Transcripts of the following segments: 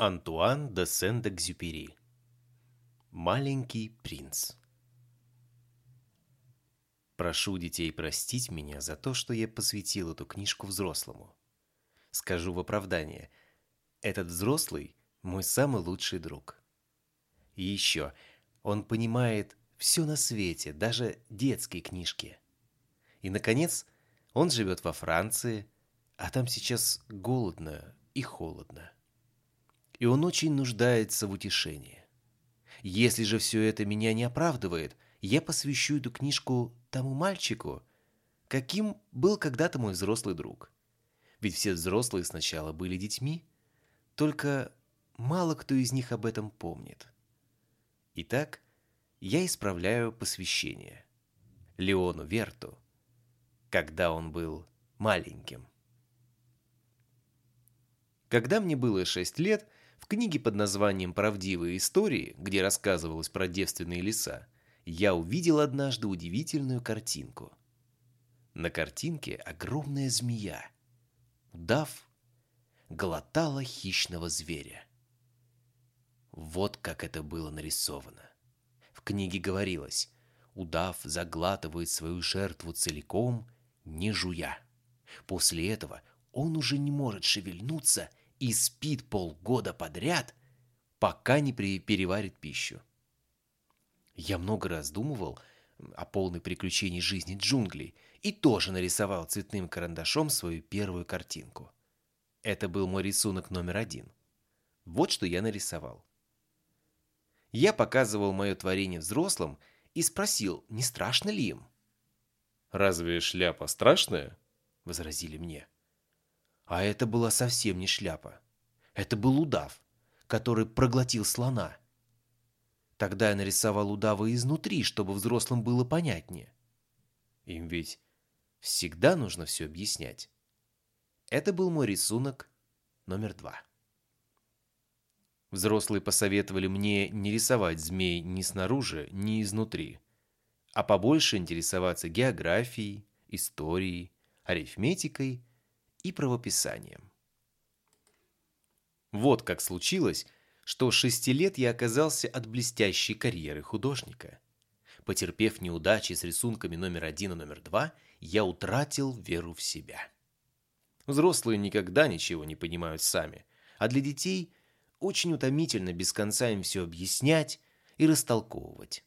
Антуан де Сент-Экзюпери Маленький принц Прошу детей простить меня за то, что я посвятил эту книжку взрослому. Скажу в оправдание. Этот взрослый – мой самый лучший друг. И еще, он понимает все на свете, даже детские книжки. И, наконец, он живет во Франции, а там сейчас голодно и холодно и он очень нуждается в утешении. Если же все это меня не оправдывает, я посвящу эту книжку тому мальчику, каким был когда-то мой взрослый друг. Ведь все взрослые сначала были детьми, только мало кто из них об этом помнит. Итак, я исправляю посвящение Леону Верту, когда он был маленьким. Когда мне было шесть лет, в книге под названием «Правдивые истории», где рассказывалось про девственные леса, я увидел однажды удивительную картинку. На картинке огромная змея, удав, глотала хищного зверя. Вот как это было нарисовано. В книге говорилось, удав заглатывает свою жертву целиком, не жуя. После этого он уже не может шевельнуться и спит полгода подряд, пока не переварит пищу. Я много раз думывал о полной приключении жизни джунглей и тоже нарисовал цветным карандашом свою первую картинку. Это был мой рисунок номер один. Вот что я нарисовал. Я показывал мое творение взрослым и спросил, не страшно ли им. «Разве шляпа страшная?» — возразили мне. А это была совсем не шляпа. Это был удав, который проглотил слона. Тогда я нарисовал удава изнутри, чтобы взрослым было понятнее. Им ведь всегда нужно все объяснять. Это был мой рисунок номер два. Взрослые посоветовали мне не рисовать змей ни снаружи, ни изнутри, а побольше интересоваться географией, историей, арифметикой и правописанием. Вот как случилось, что шести лет я оказался от блестящей карьеры художника. Потерпев неудачи с рисунками номер один и номер два, я утратил веру в себя. Взрослые никогда ничего не понимают сами, а для детей очень утомительно без конца им все объяснять и растолковывать.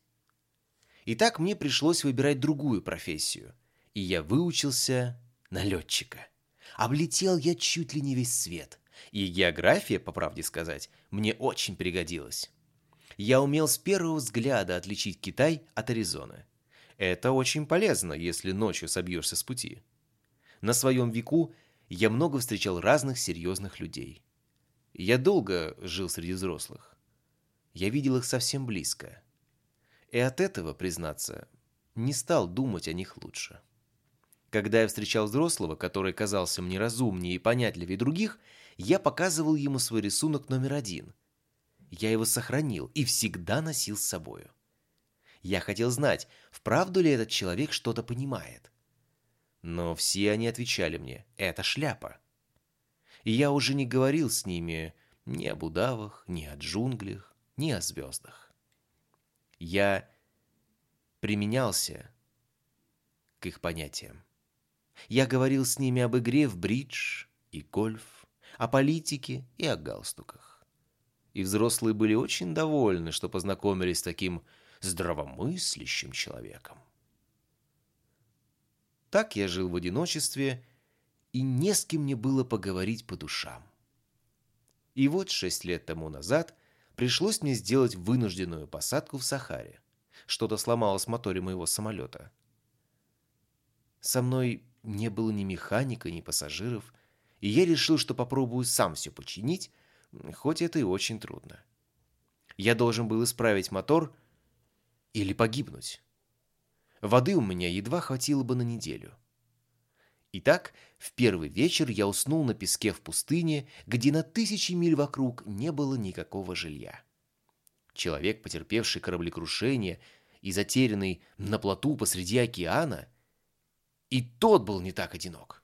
И так мне пришлось выбирать другую профессию, и я выучился на летчика. Облетел я чуть ли не весь свет. И география, по правде сказать, мне очень пригодилась. Я умел с первого взгляда отличить Китай от Аризоны. Это очень полезно, если ночью собьешься с пути. На своем веку я много встречал разных серьезных людей. Я долго жил среди взрослых. Я видел их совсем близко. И от этого, признаться, не стал думать о них лучше. Когда я встречал взрослого, который казался мне разумнее и понятливее других, я показывал ему свой рисунок номер один. Я его сохранил и всегда носил с собою. Я хотел знать, вправду ли этот человек что-то понимает. Но все они отвечали мне «это шляпа». И я уже не говорил с ними ни об удавах, ни о джунглях, ни о звездах. Я применялся к их понятиям. Я говорил с ними об игре в бридж и гольф, о политике и о галстуках. И взрослые были очень довольны, что познакомились с таким здравомыслящим человеком. Так я жил в одиночестве, и не с кем мне было поговорить по душам. И вот шесть лет тому назад пришлось мне сделать вынужденную посадку в Сахаре. Что-то сломалось в моторе моего самолета. Со мной не было ни механика, ни пассажиров, и я решил, что попробую сам все починить, хоть это и очень трудно. Я должен был исправить мотор или погибнуть. Воды у меня едва хватило бы на неделю. Итак, в первый вечер я уснул на песке в пустыне, где на тысячи миль вокруг не было никакого жилья. Человек, потерпевший кораблекрушение и затерянный на плоту посреди океана – и тот был не так одинок.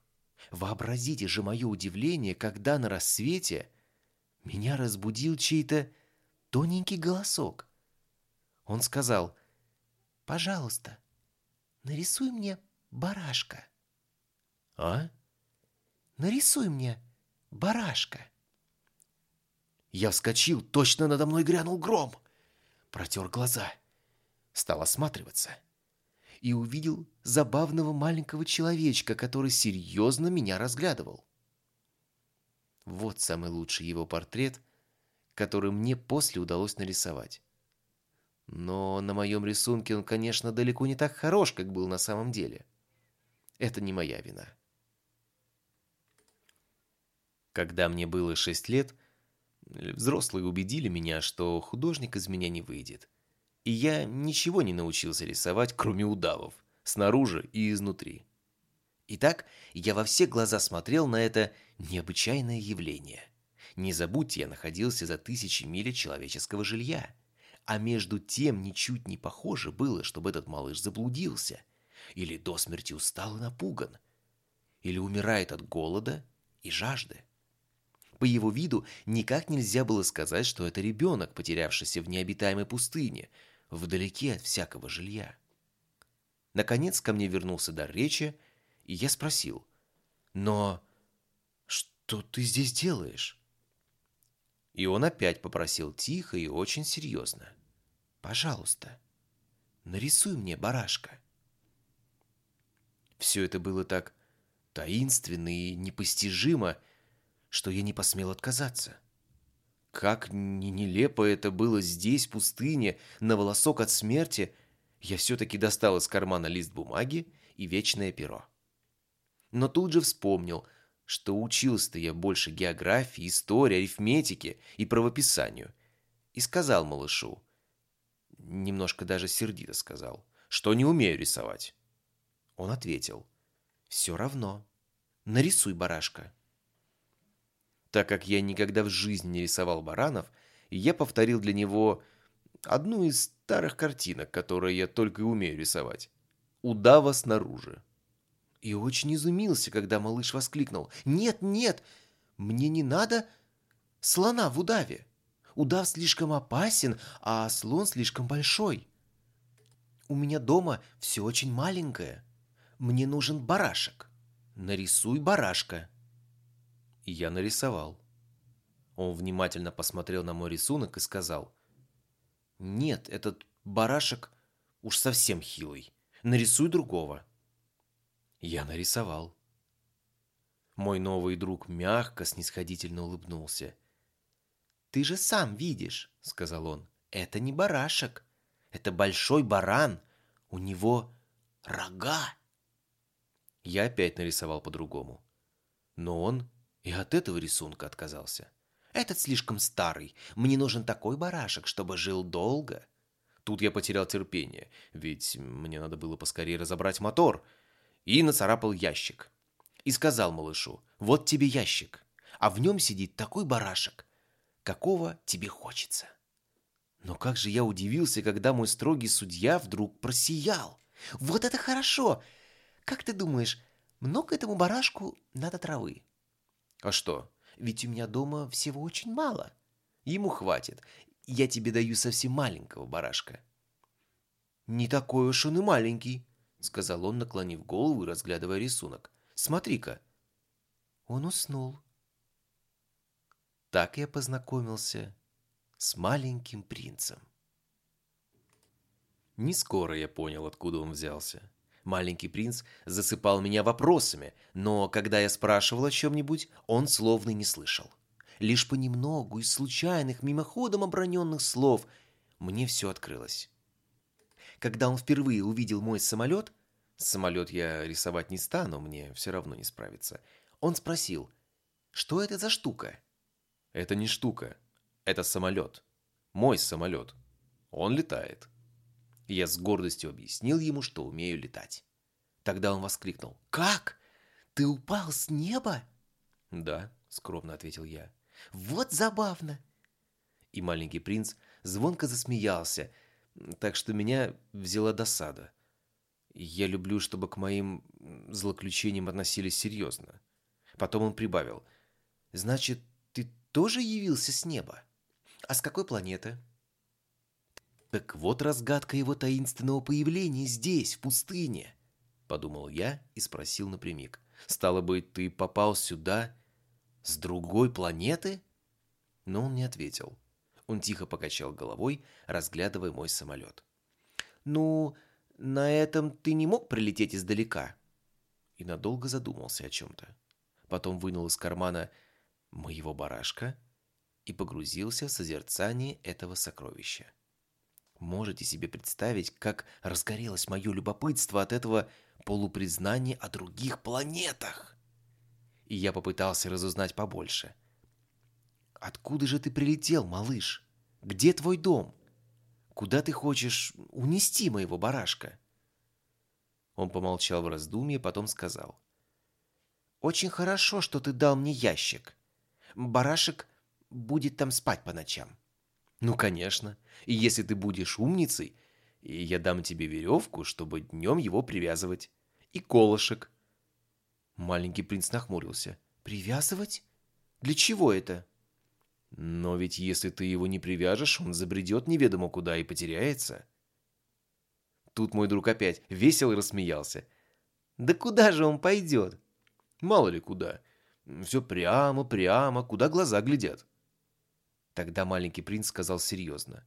Вообразите же мое удивление, когда на рассвете меня разбудил чей-то тоненький голосок. Он сказал, «Пожалуйста, нарисуй мне барашка». «А?» «Нарисуй мне барашка». Я вскочил, точно надо мной грянул гром. Протер глаза, стал осматриваться и увидел забавного маленького человечка, который серьезно меня разглядывал. Вот самый лучший его портрет, который мне после удалось нарисовать. Но на моем рисунке он, конечно, далеко не так хорош, как был на самом деле. Это не моя вина. Когда мне было шесть лет, взрослые убедили меня, что художник из меня не выйдет. И я ничего не научился рисовать, кроме удавов, снаружи и изнутри. Итак, я во все глаза смотрел на это необычайное явление. Не забудьте, я находился за тысячи миль человеческого жилья. А между тем ничуть не похоже было, чтобы этот малыш заблудился. Или до смерти устал и напуган. Или умирает от голода и жажды. По его виду никак нельзя было сказать, что это ребенок, потерявшийся в необитаемой пустыне, вдалеке от всякого жилья. Наконец ко мне вернулся дар речи, и я спросил, «Но что ты здесь делаешь?» И он опять попросил тихо и очень серьезно, «Пожалуйста, нарисуй мне барашка». Все это было так таинственно и непостижимо, что я не посмел отказаться. Как нелепо это было здесь, в пустыне, на волосок от смерти, я все-таки достал из кармана лист бумаги и вечное перо но тут же вспомнил, что учился-то я больше географии, истории, арифметики и правописанию. И сказал малышу, немножко даже сердито сказал, что не умею рисовать. Он ответил, все равно, нарисуй барашка. Так как я никогда в жизни не рисовал баранов, я повторил для него одну из старых картинок, которые я только и умею рисовать. Удава снаружи и очень изумился, когда малыш воскликнул. «Нет, нет, мне не надо слона в удаве. Удав слишком опасен, а слон слишком большой. У меня дома все очень маленькое. Мне нужен барашек. Нарисуй барашка». И я нарисовал. Он внимательно посмотрел на мой рисунок и сказал. «Нет, этот барашек уж совсем хилый. Нарисуй другого». Я нарисовал. Мой новый друг мягко, снисходительно улыбнулся. «Ты же сам видишь», — сказал он, — «это не барашек, это большой баран, у него рога». Я опять нарисовал по-другому. Но он и от этого рисунка отказался. «Этот слишком старый, мне нужен такой барашек, чтобы жил долго». Тут я потерял терпение, ведь мне надо было поскорее разобрать мотор — и нацарапал ящик. И сказал малышу, вот тебе ящик, а в нем сидит такой барашек, какого тебе хочется. Но как же я удивился, когда мой строгий судья вдруг просиял. Вот это хорошо! Как ты думаешь, много этому барашку надо травы? А что, ведь у меня дома всего очень мало. Ему хватит. Я тебе даю совсем маленького барашка. Не такой уж он и маленький, — сказал он, наклонив голову и разглядывая рисунок. «Смотри-ка!» Он уснул. Так я познакомился с маленьким принцем. Не скоро я понял, откуда он взялся. Маленький принц засыпал меня вопросами, но когда я спрашивал о чем-нибудь, он словно не слышал. Лишь понемногу из случайных, мимоходом оброненных слов мне все открылось. Когда он впервые увидел мой самолет, самолет я рисовать не стану, мне все равно не справиться, он спросил, что это за штука? Это не штука, это самолет. Мой самолет. Он летает. Я с гордостью объяснил ему, что умею летать. Тогда он воскликнул. «Как? Ты упал с неба?» «Да», — скромно ответил я. «Вот забавно!» И маленький принц звонко засмеялся, так что меня взяла досада. Я люблю, чтобы к моим злоключениям относились серьезно. Потом он прибавил. «Значит, ты тоже явился с неба. А с какой планеты? Так вот разгадка его таинственного появления здесь, в пустыне, подумал я и спросил напрямик. Стало быть, ты попал сюда с другой планеты? Но он не ответил. Он тихо покачал головой, разглядывая мой самолет. «Ну, на этом ты не мог прилететь издалека?» И надолго задумался о чем-то. Потом вынул из кармана моего барашка и погрузился в созерцание этого сокровища. Можете себе представить, как разгорелось мое любопытство от этого полупризнания о других планетах? И я попытался разузнать побольше. «Откуда же ты прилетел, малыш? Где твой дом? Куда ты хочешь унести моего барашка?» Он помолчал в раздумье, потом сказал. «Очень хорошо, что ты дал мне ящик. Барашек будет там спать по ночам». «Ну, конечно. И если ты будешь умницей, я дам тебе веревку, чтобы днем его привязывать. И колышек». Маленький принц нахмурился. «Привязывать? Для чего это?» «Но ведь если ты его не привяжешь, он забредет неведомо куда и потеряется». Тут мой друг опять весело рассмеялся. «Да куда же он пойдет?» «Мало ли куда. Все прямо, прямо, куда глаза глядят». Тогда маленький принц сказал серьезно.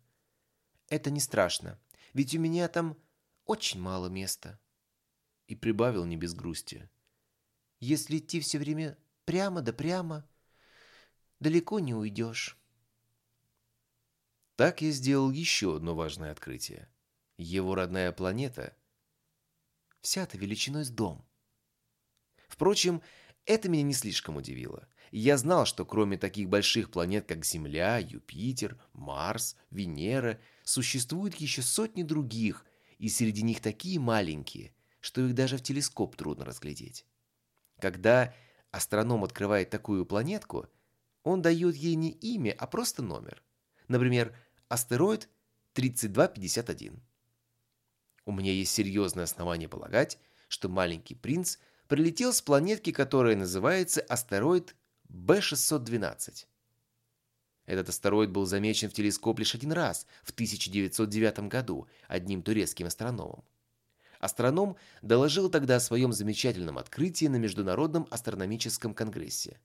«Это не страшно, ведь у меня там очень мало места». И прибавил не без грусти. «Если идти все время прямо да прямо, далеко не уйдешь». Так я сделал еще одно важное открытие. Его родная планета вся-то величиной с дом. Впрочем, это меня не слишком удивило. Я знал, что кроме таких больших планет, как Земля, Юпитер, Марс, Венера, существует еще сотни других, и среди них такие маленькие, что их даже в телескоп трудно разглядеть. Когда астроном открывает такую планетку, он дает ей не имя, а просто номер. Например, астероид 3251. У меня есть серьезное основание полагать, что маленький принц прилетел с планетки, которая называется астероид B612. Этот астероид был замечен в телескоп лишь один раз, в 1909 году, одним турецким астрономом. Астроном доложил тогда о своем замечательном открытии на Международном астрономическом конгрессе.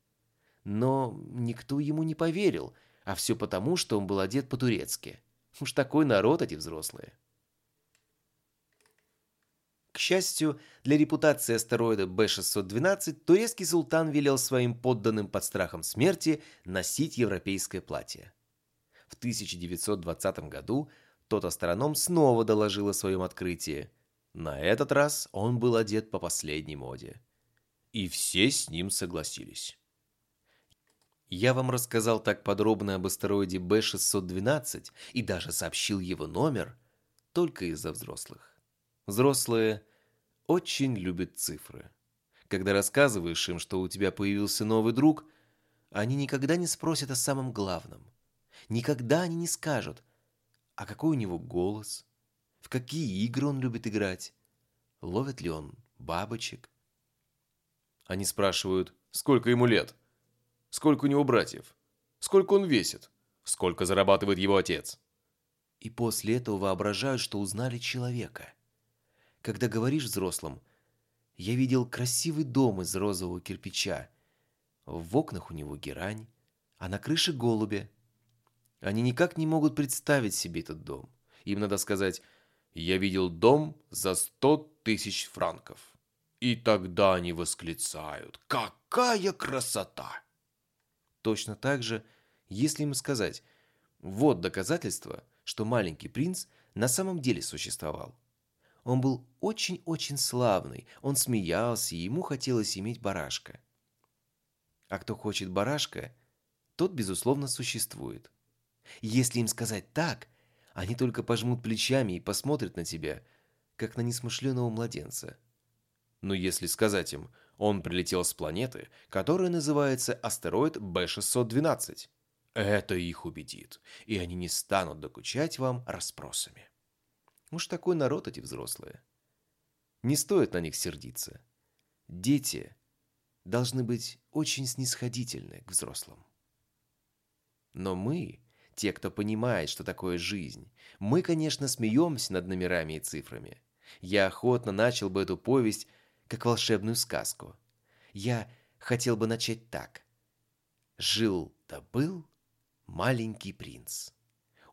Но никто ему не поверил, а все потому, что он был одет по-турецки. Уж такой народ эти взрослые. Счастью, для репутации астероида Б-612 турецкий султан велел своим подданным под страхом смерти носить европейское платье. В 1920 году тот астроном снова доложил о своем открытии. На этот раз он был одет по последней моде. И все с ним согласились. Я вам рассказал так подробно об астероиде Б-612 и даже сообщил его номер только из-за взрослых. Взрослые очень любят цифры. Когда рассказываешь им, что у тебя появился новый друг, они никогда не спросят о самом главном. Никогда они не скажут, а какой у него голос, в какие игры он любит играть, ловит ли он бабочек. Они спрашивают, сколько ему лет, сколько у него братьев, сколько он весит, сколько зарабатывает его отец. И после этого воображают, что узнали человека – когда говоришь взрослым, я видел красивый дом из розового кирпича. В окнах у него герань, а на крыше голуби. Они никак не могут представить себе этот дом. Им надо сказать «Я видел дом за сто тысяч франков». И тогда они восклицают «Какая красота!» Точно так же, если им сказать «Вот доказательство, что маленький принц на самом деле существовал». Он был очень-очень славный, он смеялся, и ему хотелось иметь барашка. А кто хочет барашка, тот, безусловно, существует. Если им сказать так, они только пожмут плечами и посмотрят на тебя, как на несмышленого младенца. Но если сказать им, он прилетел с планеты, которая называется астероид Б-612, это их убедит, и они не станут докучать вам расспросами. Уж такой народ эти взрослые. Не стоит на них сердиться. Дети должны быть очень снисходительны к взрослым. Но мы, те, кто понимает, что такое жизнь, мы, конечно, смеемся над номерами и цифрами. Я охотно начал бы эту повесть как волшебную сказку. Я хотел бы начать так. Жил-то был маленький принц.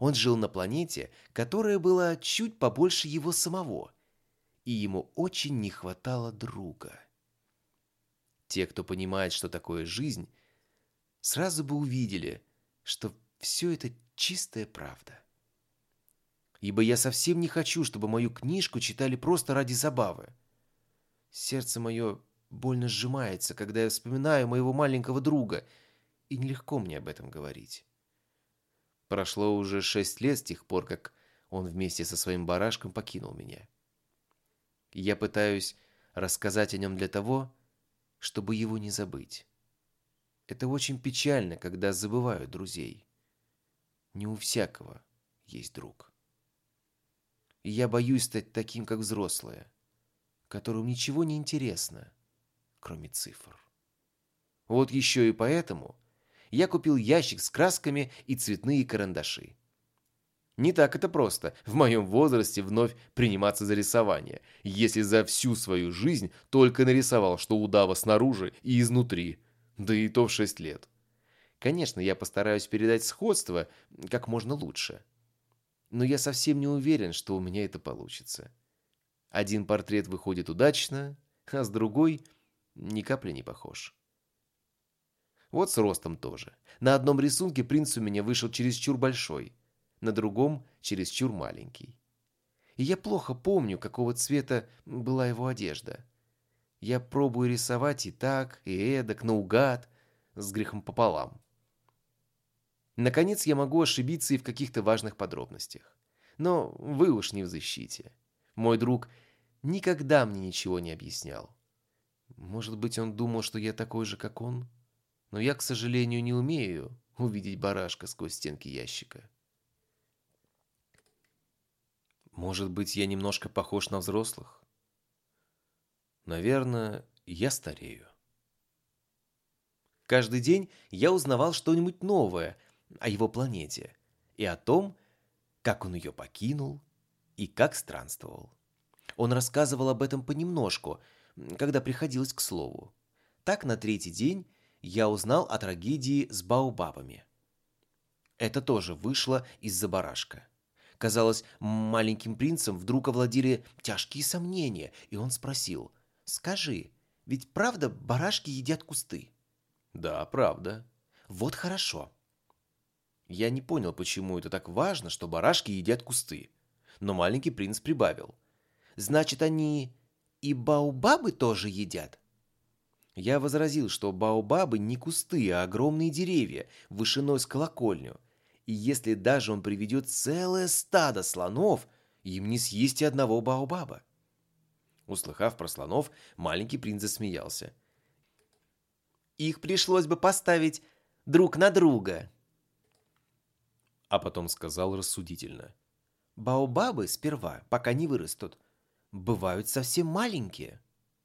Он жил на планете, которая была чуть побольше его самого, и ему очень не хватало друга. Те, кто понимает, что такое жизнь, сразу бы увидели, что все это чистая правда. Ибо я совсем не хочу, чтобы мою книжку читали просто ради забавы. Сердце мое больно сжимается, когда я вспоминаю моего маленького друга, и нелегко мне об этом говорить. Прошло уже шесть лет с тех пор, как он вместе со своим барашком покинул меня. я пытаюсь рассказать о нем для того, чтобы его не забыть. Это очень печально, когда забывают друзей. Не у всякого есть друг. И я боюсь стать таким, как взрослые, которым ничего не интересно, кроме цифр. Вот еще и поэтому я купил ящик с красками и цветные карандаши. Не так это просто в моем возрасте вновь приниматься за рисование, если за всю свою жизнь только нарисовал, что удава снаружи и изнутри, да и то в шесть лет. Конечно, я постараюсь передать сходство как можно лучше. Но я совсем не уверен, что у меня это получится. Один портрет выходит удачно, а с другой ни капли не похож. Вот с ростом тоже. На одном рисунке принц у меня вышел чересчур большой, на другом чересчур маленький. И я плохо помню, какого цвета была его одежда. Я пробую рисовать и так, и эдак, наугад, с грехом пополам. Наконец, я могу ошибиться и в каких-то важных подробностях. Но вы уж не в защите. Мой друг никогда мне ничего не объяснял. Может быть, он думал, что я такой же, как он? Но я, к сожалению, не умею увидеть барашка сквозь стенки ящика. Может быть, я немножко похож на взрослых? Наверное, я старею. Каждый день я узнавал что-нибудь новое о его планете и о том, как он ее покинул и как странствовал. Он рассказывал об этом понемножку, когда приходилось к слову. Так на третий день я узнал о трагедии с Баобабами. Это тоже вышло из-за барашка. Казалось, маленьким принцем вдруг овладели тяжкие сомнения, и он спросил, «Скажи, ведь правда барашки едят кусты?» «Да, правда». «Вот хорошо. Я не понял, почему это так важно, что барашки едят кусты. Но маленький принц прибавил. «Значит, они и баобабы тоже едят?» Я возразил, что баобабы не кусты, а огромные деревья, вышиной с колокольню. И если даже он приведет целое стадо слонов, им не съесть и одного баобаба. Услыхав про слонов, маленький принц засмеялся. «Их пришлось бы поставить друг на друга», а потом сказал рассудительно. «Баобабы сперва, пока не вырастут, бывают совсем маленькие».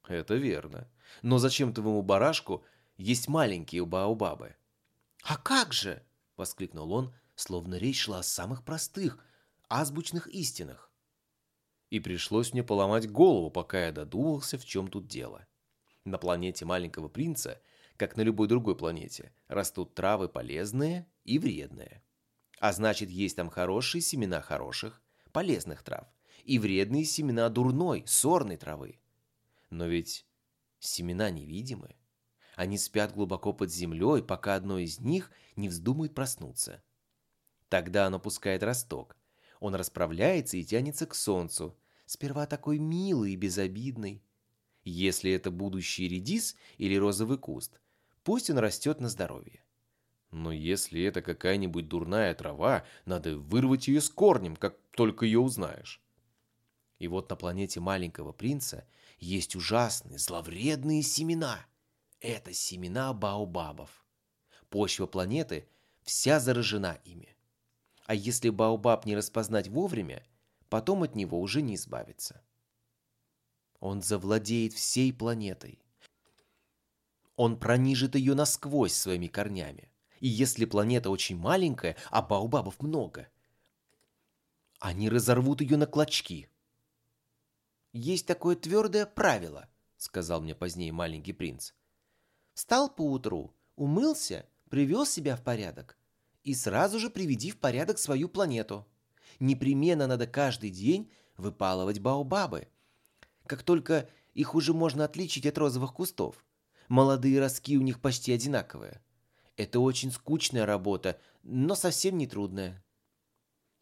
«Это верно. Но зачем твоему барашку есть маленькие баобабы?» «А как же?» — воскликнул он, словно речь шла о самых простых, азбучных истинах. И пришлось мне поломать голову, пока я додумался, в чем тут дело. На планете маленького принца, как на любой другой планете, растут травы полезные и вредные. А значит, есть там хорошие семена хороших, полезных трав и вредные семена дурной, сорной травы. Но ведь семена невидимы. Они спят глубоко под землей, пока одно из них не вздумает проснуться. Тогда оно пускает росток. Он расправляется и тянется к солнцу, сперва такой милый и безобидный. Если это будущий редис или розовый куст, пусть он растет на здоровье. Но если это какая-нибудь дурная трава, надо вырвать ее с корнем, как только ее узнаешь. И вот на планете маленького принца есть ужасные, зловредные семена. Это семена баобабов. Почва планеты вся заражена ими. А если баобаб не распознать вовремя, потом от него уже не избавиться. Он завладеет всей планетой. Он пронижит ее насквозь своими корнями И если планета очень маленькая, а баобабов много, они разорвут ее на клочки. «Есть такое твердое правило», — сказал мне позднее маленький принц. «Встал поутру, умылся, привел себя в порядок и сразу же приведи в порядок свою планету. Непременно надо каждый день выпалывать баобабы. Как только их уже можно отличить от розовых кустов. Молодые ростки у них почти одинаковые. Это очень скучная работа, но совсем не трудная.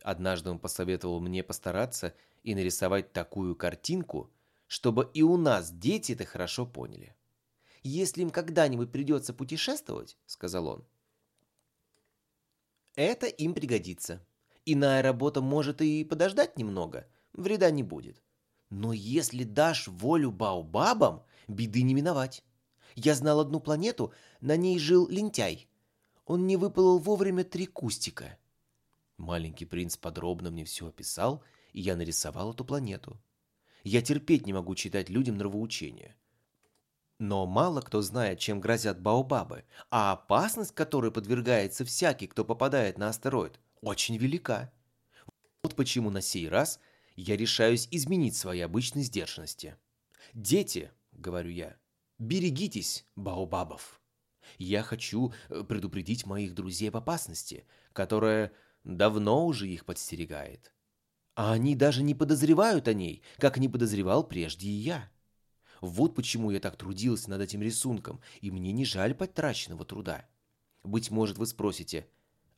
Однажды он посоветовал мне постараться и нарисовать такую картинку, чтобы и у нас дети это хорошо поняли. «Если им когда-нибудь придется путешествовать, — сказал он, — это им пригодится. Иная работа может и подождать немного, вреда не будет. Но если дашь волю баобабам, беды не миновать. Я знал одну планету, на ней жил лентяй. Он не выпалол вовремя три кустика. Маленький принц подробно мне все описал, и я нарисовал эту планету. Я терпеть не могу читать людям нравоучения. Но мало кто знает, чем грозят баобабы, а опасность, которой подвергается всякий, кто попадает на астероид, очень велика. Вот почему на сей раз я решаюсь изменить свои обычные сдержанности. «Дети», — говорю я, — «берегитесь баобабов». Я хочу э, предупредить моих друзей об опасности, которая давно уже их подстерегает. А они даже не подозревают о ней, как не подозревал прежде и я. Вот почему я так трудился над этим рисунком, и мне не жаль потраченного труда. Быть может, вы спросите,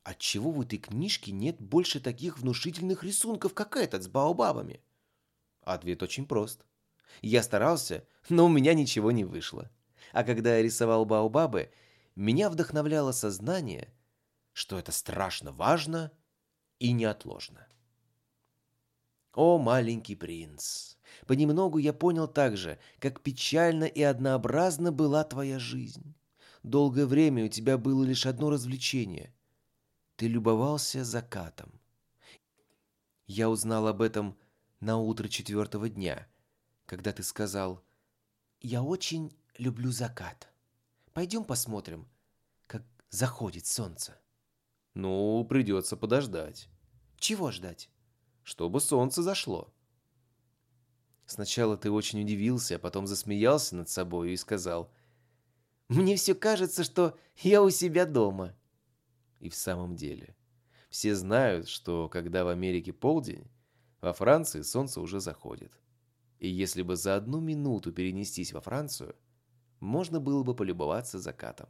отчего в этой книжке нет больше таких внушительных рисунков, как этот с баобабами? Ответ очень прост. Я старался, но у меня ничего не вышло. А когда я рисовал баобабы, меня вдохновляло сознание, что это страшно важно и неотложно. О, маленький принц! Понемногу я понял также, как печально и однообразна была твоя жизнь. Долгое время у тебя было лишь одно развлечение. Ты любовался закатом. Я узнал об этом на утро четвертого дня, когда ты сказал «Я очень люблю закат. Пойдем посмотрим, как заходит солнце». «Ну, придется подождать». «Чего ждать?» «Чтобы солнце зашло». Сначала ты очень удивился, а потом засмеялся над собой и сказал «Мне все кажется, что я у себя дома». И в самом деле, все знают, что когда в Америке полдень, во Франции солнце уже заходит. И если бы за одну минуту перенестись во Францию, можно было бы полюбоваться закатом.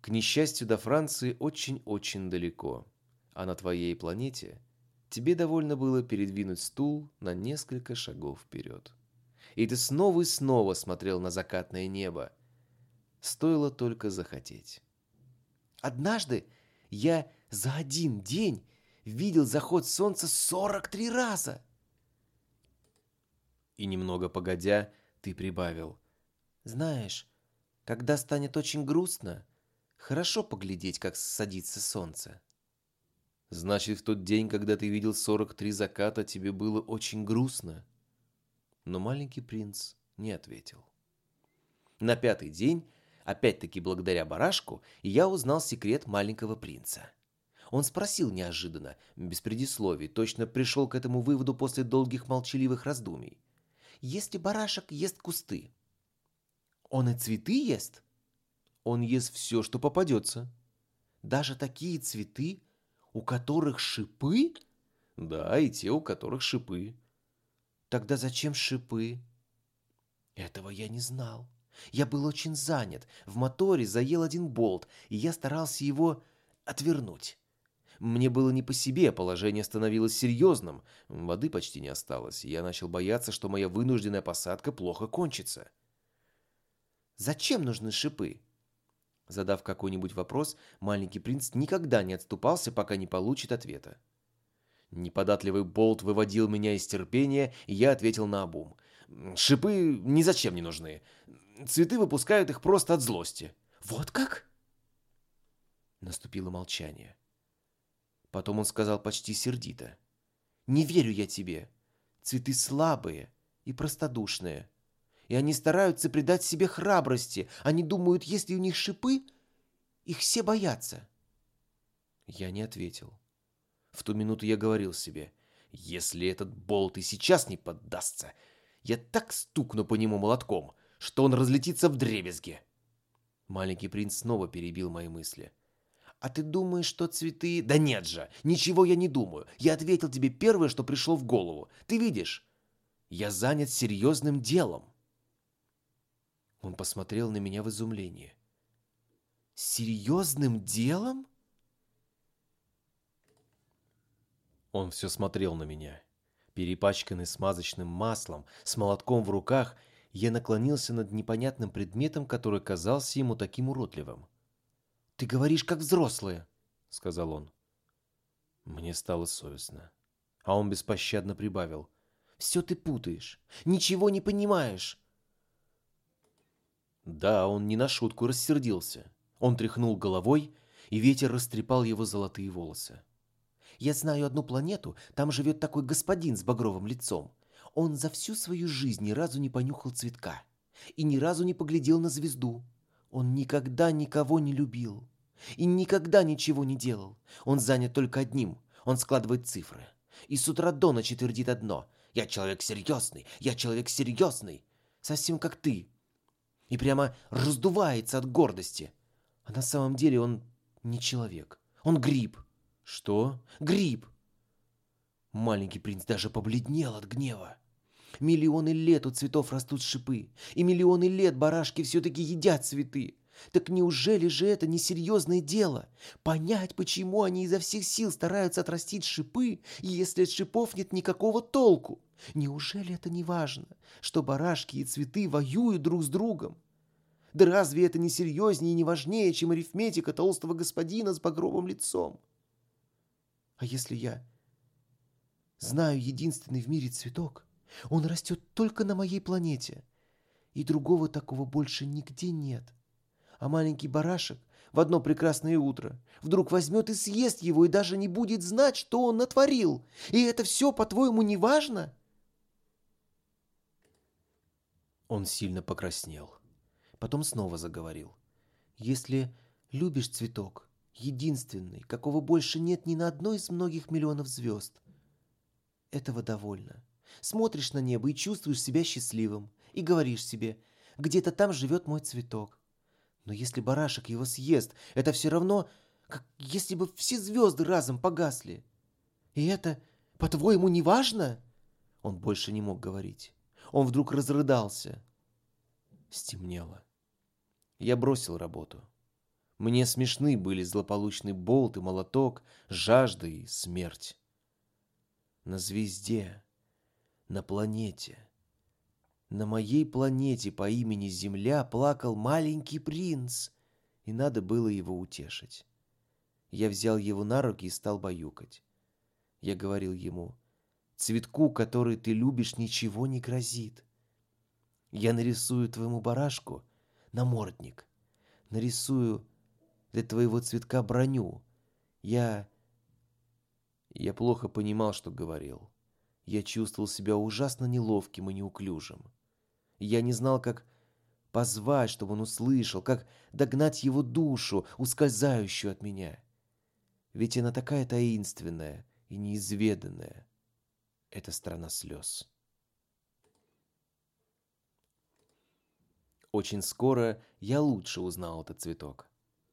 К несчастью, до Франции очень-очень далеко, а на твоей планете тебе довольно было передвинуть стул на несколько шагов вперед. И ты снова и снова смотрел на закатное небо. Стоило только захотеть. Однажды я за один день видел заход солнца 43 раза. И немного погодя, ты прибавил. Знаешь, когда станет очень грустно, хорошо поглядеть, как садится солнце. Значит, в тот день, когда ты видел 43 заката, тебе было очень грустно. Но маленький принц не ответил. На пятый день Опять-таки благодаря барашку я узнал секрет маленького принца. Он спросил неожиданно, без предисловий, точно пришел к этому выводу после долгих молчаливых раздумий. «Если барашек ест кусты, он и цветы ест?» «Он ест все, что попадется». «Даже такие цветы, у которых шипы?» «Да, и те, у которых шипы». «Тогда зачем шипы?» «Этого я не знал». Я был очень занят, в моторе заел один болт, и я старался его отвернуть. Мне было не по себе, положение становилось серьезным, воды почти не осталось, и я начал бояться, что моя вынужденная посадка плохо кончится. «Зачем нужны шипы?» Задав какой-нибудь вопрос, маленький принц никогда не отступался, пока не получит ответа. Неподатливый болт выводил меня из терпения, и я ответил на обум. «Шипы ни зачем не нужны. Цветы выпускают их просто от злости. Вот как? Наступило молчание. Потом он сказал почти сердито. Не верю я тебе. Цветы слабые и простодушные. И они стараются придать себе храбрости. Они думают, если у них шипы, Их все боятся. Я не ответил. В ту минуту я говорил себе, если этот болт и сейчас не поддастся, я так стукну по нему молотком, что он разлетится в дребезги. Маленький принц снова перебил мои мысли. «А ты думаешь, что цветы...» «Да нет же! Ничего я не думаю. Я ответил тебе первое, что пришло в голову. Ты видишь, я занят серьезным делом». Он посмотрел на меня в изумлении. «Серьезным делом?» Он все смотрел на меня. Перепачканный смазочным маслом, с молотком в руках, я наклонился над непонятным предметом, который казался ему таким уродливым. «Ты говоришь, как взрослые», — сказал он. Мне стало совестно. А он беспощадно прибавил. «Все ты путаешь. Ничего не понимаешь». Да, он не на шутку рассердился. Он тряхнул головой, и ветер растрепал его золотые волосы. Я знаю одну планету, там живет такой господин с багровым лицом. Он за всю свою жизнь ни разу не понюхал цветка и ни разу не поглядел на звезду. Он никогда никого не любил и никогда ничего не делал. Он занят только одним. Он складывает цифры. И с утра до ночи твердит одно. «Я человек серьезный! Я человек серьезный!» Совсем как ты. И прямо раздувается от гордости. А на самом деле он не человек. Он гриб. Что? Гриб. Маленький принц даже побледнел от гнева. Миллионы лет у цветов растут шипы, и миллионы лет барашки все-таки едят цветы. Так неужели же это несерьезное дело? Понять, почему они изо всех сил стараются отрастить шипы, если от шипов нет никакого толку? Неужели это не важно, что барашки и цветы воюют друг с другом? Да разве это не серьезнее и не важнее, чем арифметика толстого господина с багровым лицом? А если я знаю единственный в мире цветок, он растет только на моей планете, и другого такого больше нигде нет. А маленький барашек в одно прекрасное утро вдруг возьмет и съест его, и даже не будет знать, что он натворил. И это все, по-твоему, не важно?» Он сильно покраснел. Потом снова заговорил. «Если любишь цветок, единственный, какого больше нет ни на одной из многих миллионов звезд. Этого довольно. Смотришь на небо и чувствуешь себя счастливым, и говоришь себе, где-то там живет мой цветок. Но если барашек его съест, это все равно, как если бы все звезды разом погасли. И это, по-твоему, не важно? Он больше не мог говорить. Он вдруг разрыдался. Стемнело. Я бросил работу. Мне смешны были злополучный болт и молоток, жажда и смерть. На звезде, на планете, на моей планете по имени Земля плакал маленький принц, и надо было его утешить. Я взял его на руки и стал баюкать. Я говорил ему, цветку, который ты любишь, ничего не грозит. Я нарисую твоему барашку намордник, нарисую для твоего цветка броню. Я... Я плохо понимал, что говорил. Я чувствовал себя ужасно неловким и неуклюжим. Я не знал, как позвать, чтобы он услышал, как догнать его душу, ускользающую от меня. Ведь она такая таинственная и неизведанная. Это страна слез. Очень скоро я лучше узнал этот цветок.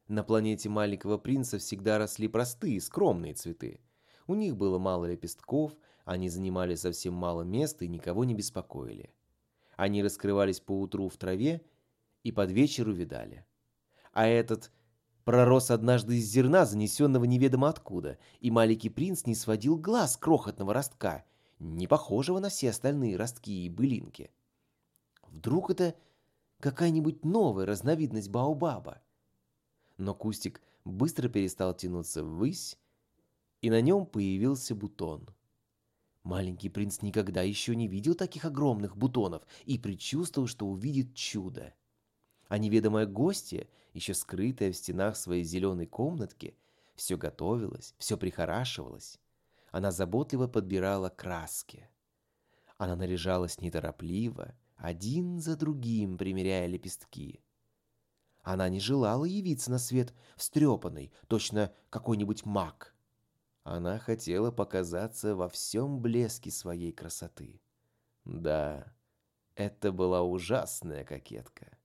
На планете маленького принца всегда росли простые, скромные цветы. У них было мало лепестков, они занимали совсем мало места и никого не беспокоили. Они раскрывались по утру в траве и под вечер увидали. А этот пророс однажды из зерна, занесенного неведомо откуда, и маленький принц не сводил глаз крохотного ростка, не похожего на все остальные ростки и былинки. Вдруг это какая-нибудь новая разновидность баобаба? но кустик быстро перестал тянуться ввысь, и на нем появился бутон. Маленький принц никогда еще не видел таких огромных бутонов и предчувствовал, что увидит чудо. А неведомая гостья, еще скрытая в стенах своей зеленой комнатки, все готовилась, все прихорашивалась. Она заботливо подбирала краски. Она наряжалась неторопливо, один за другим примеряя лепестки. Она не желала явиться на свет встрепанной, точно какой-нибудь маг. Она хотела показаться во всем блеске своей красоты. Да, это была ужасная кокетка.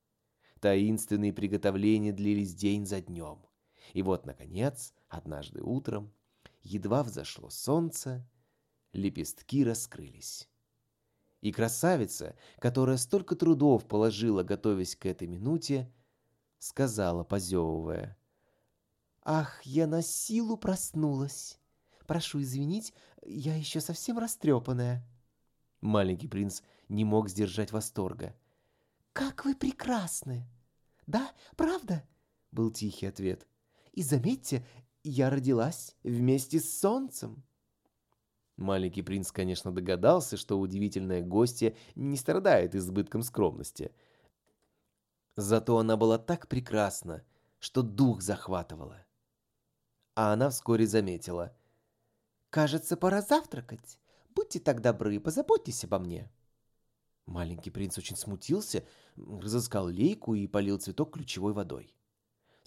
Таинственные приготовления длились день за днем. И вот, наконец, однажды утром, едва взошло солнце, лепестки раскрылись. И красавица, которая столько трудов положила, готовясь к этой минуте, сказала, позевывая. «Ах, я на силу проснулась. Прошу извинить, я еще совсем растрепанная». Маленький принц не мог сдержать восторга. «Как вы прекрасны!» «Да, правда?» — был тихий ответ. «И заметьте, я родилась вместе с солнцем». Маленький принц, конечно, догадался, что удивительная гостья не страдает избытком скромности. Зато она была так прекрасна, что дух захватывала. А она вскоре заметила. «Кажется, пора завтракать. Будьте так добры, позаботьтесь обо мне». Маленький принц очень смутился, разыскал лейку и полил цветок ключевой водой.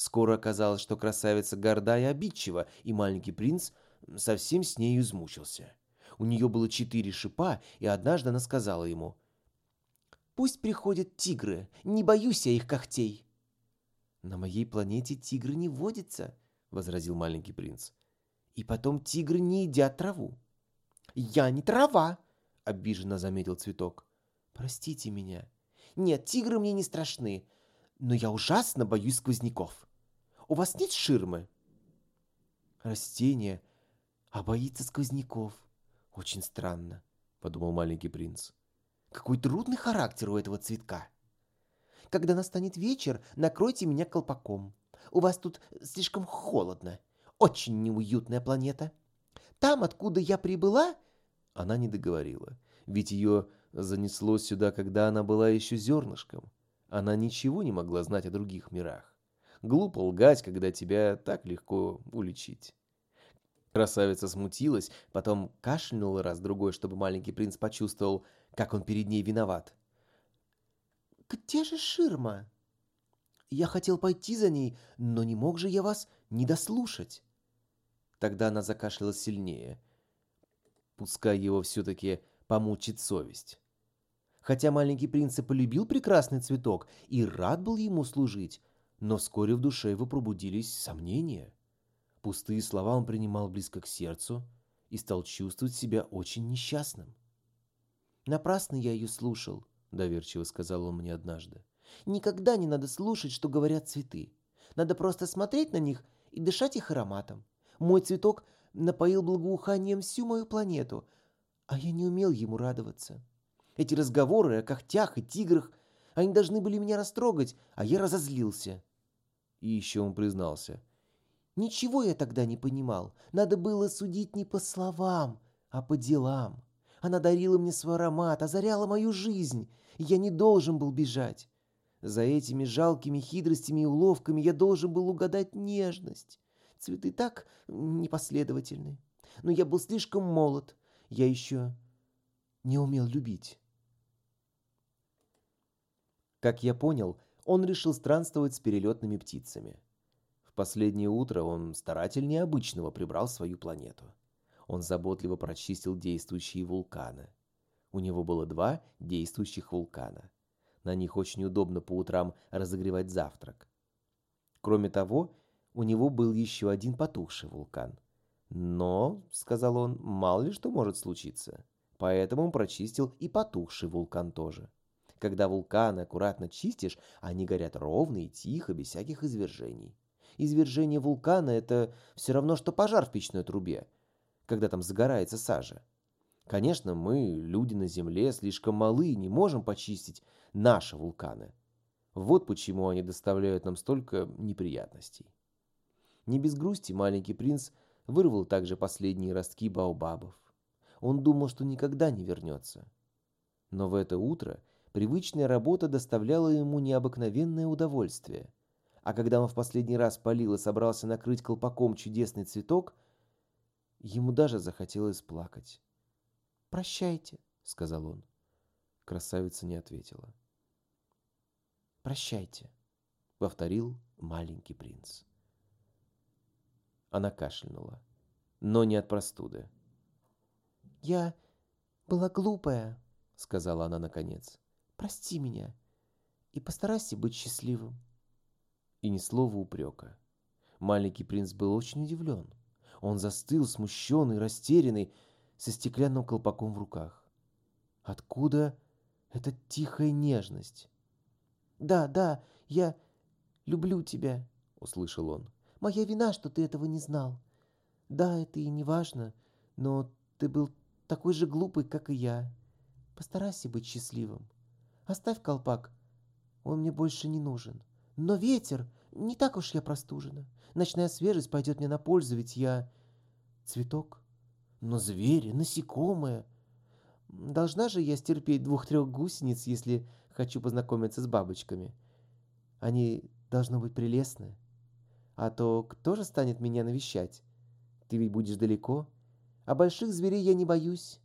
Скоро оказалось, что красавица горда и обидчива, и маленький принц совсем с нею измучился. У нее было четыре шипа, и однажды она сказала ему, «Пусть приходят тигры, не боюсь я их когтей». «На моей планете тигры не водятся», — возразил маленький принц. «И потом тигры не едят траву». «Я не трава», — обиженно заметил цветок. «Простите меня». «Нет, тигры мне не страшны, но я ужасно боюсь сквозняков. У вас нет ширмы?» «Растение, а боится сквозняков. Очень странно», — подумал маленький принц. «Какой трудный характер у этого цветка». «Когда настанет вечер, накройте меня колпаком. У вас тут слишком холодно. Очень неуютная планета. Там, откуда я прибыла...» Она не договорила, ведь ее занесло сюда, когда она была еще зернышком. Она ничего не могла знать о других мирах. Глупо лгать, когда тебя так легко уличить. Красавица смутилась, потом кашлянула раз-другой, чтобы маленький принц почувствовал, как он перед ней виноват. «Где же ширма?» «Я хотел пойти за ней, но не мог же я вас не дослушать». Тогда она закашлялась сильнее. Пускай его все-таки помучит совесть. Хотя маленький принц и полюбил прекрасный цветок и рад был ему служить, но вскоре в душе его пробудились сомнения. Пустые слова он принимал близко к сердцу и стал чувствовать себя очень несчастным. «Напрасно я ее слушал», — доверчиво сказал он мне однажды. «Никогда не надо слушать, что говорят цветы. Надо просто смотреть на них и дышать их ароматом. Мой цветок напоил благоуханием всю мою планету, а я не умел ему радоваться. Эти разговоры о когтях и тиграх, они должны были меня растрогать, а я разозлился. И еще он признался. Ничего я тогда не понимал. Надо было судить не по словам, а по делам. Она дарила мне свой аромат, озаряла мою жизнь, и я не должен был бежать. За этими жалкими хитростями и уловками я должен был угадать нежность. Цветы так непоследовательны. Но я был слишком молод. Я еще не умел любить. Как я понял, он решил странствовать с перелетными птицами. В последнее утро он старательнее обычного прибрал свою планету. Он заботливо прочистил действующие вулканы. У него было два действующих вулкана. На них очень удобно по утрам разогревать завтрак. Кроме того, у него был еще один потухший вулкан. Но, сказал он, мало ли что может случиться. Поэтому он прочистил и потухший вулкан тоже. Когда вулканы аккуратно чистишь, они горят ровно и тихо, без всяких извержений. Извержение вулкана – это все равно, что пожар в печной трубе, когда там загорается сажа. Конечно, мы, люди на Земле, слишком малы и не можем почистить наши вулканы. Вот почему они доставляют нам столько неприятностей. Не без грусти маленький принц вырвал также последние ростки баобабов. Он думал, что никогда не вернется. Но в это утро – Привычная работа доставляла ему необыкновенное удовольствие. А когда он в последний раз полил и собрался накрыть колпаком чудесный цветок, ему даже захотелось плакать. «Прощайте», — сказал он. Красавица не ответила. «Прощайте», — повторил маленький принц. Она кашлянула, но не от простуды. «Я была глупая», — сказала она наконец. «Прости меня и постарайся быть счастливым». И ни слова упрека. Маленький принц был очень удивлен. Он застыл, смущенный, растерянный, со стеклянным колпаком в руках. Откуда эта тихая нежность? «Да, да, я люблю тебя», — услышал он. «Моя вина, что ты этого не знал. Да, это и не важно, но ты был такой же глупый, как и я. Постарайся быть счастливым. Оставь колпак, он мне больше не нужен. Но ветер, не так уж я простужена. Ночная свежесть пойдет мне на пользу, ведь я цветок. Но звери, насекомые. Должна же я стерпеть двух-трех гусениц, если хочу познакомиться с бабочками. Они должны быть прелестны. А то кто же станет меня навещать? Ты ведь будешь далеко. А больших зверей я не боюсь.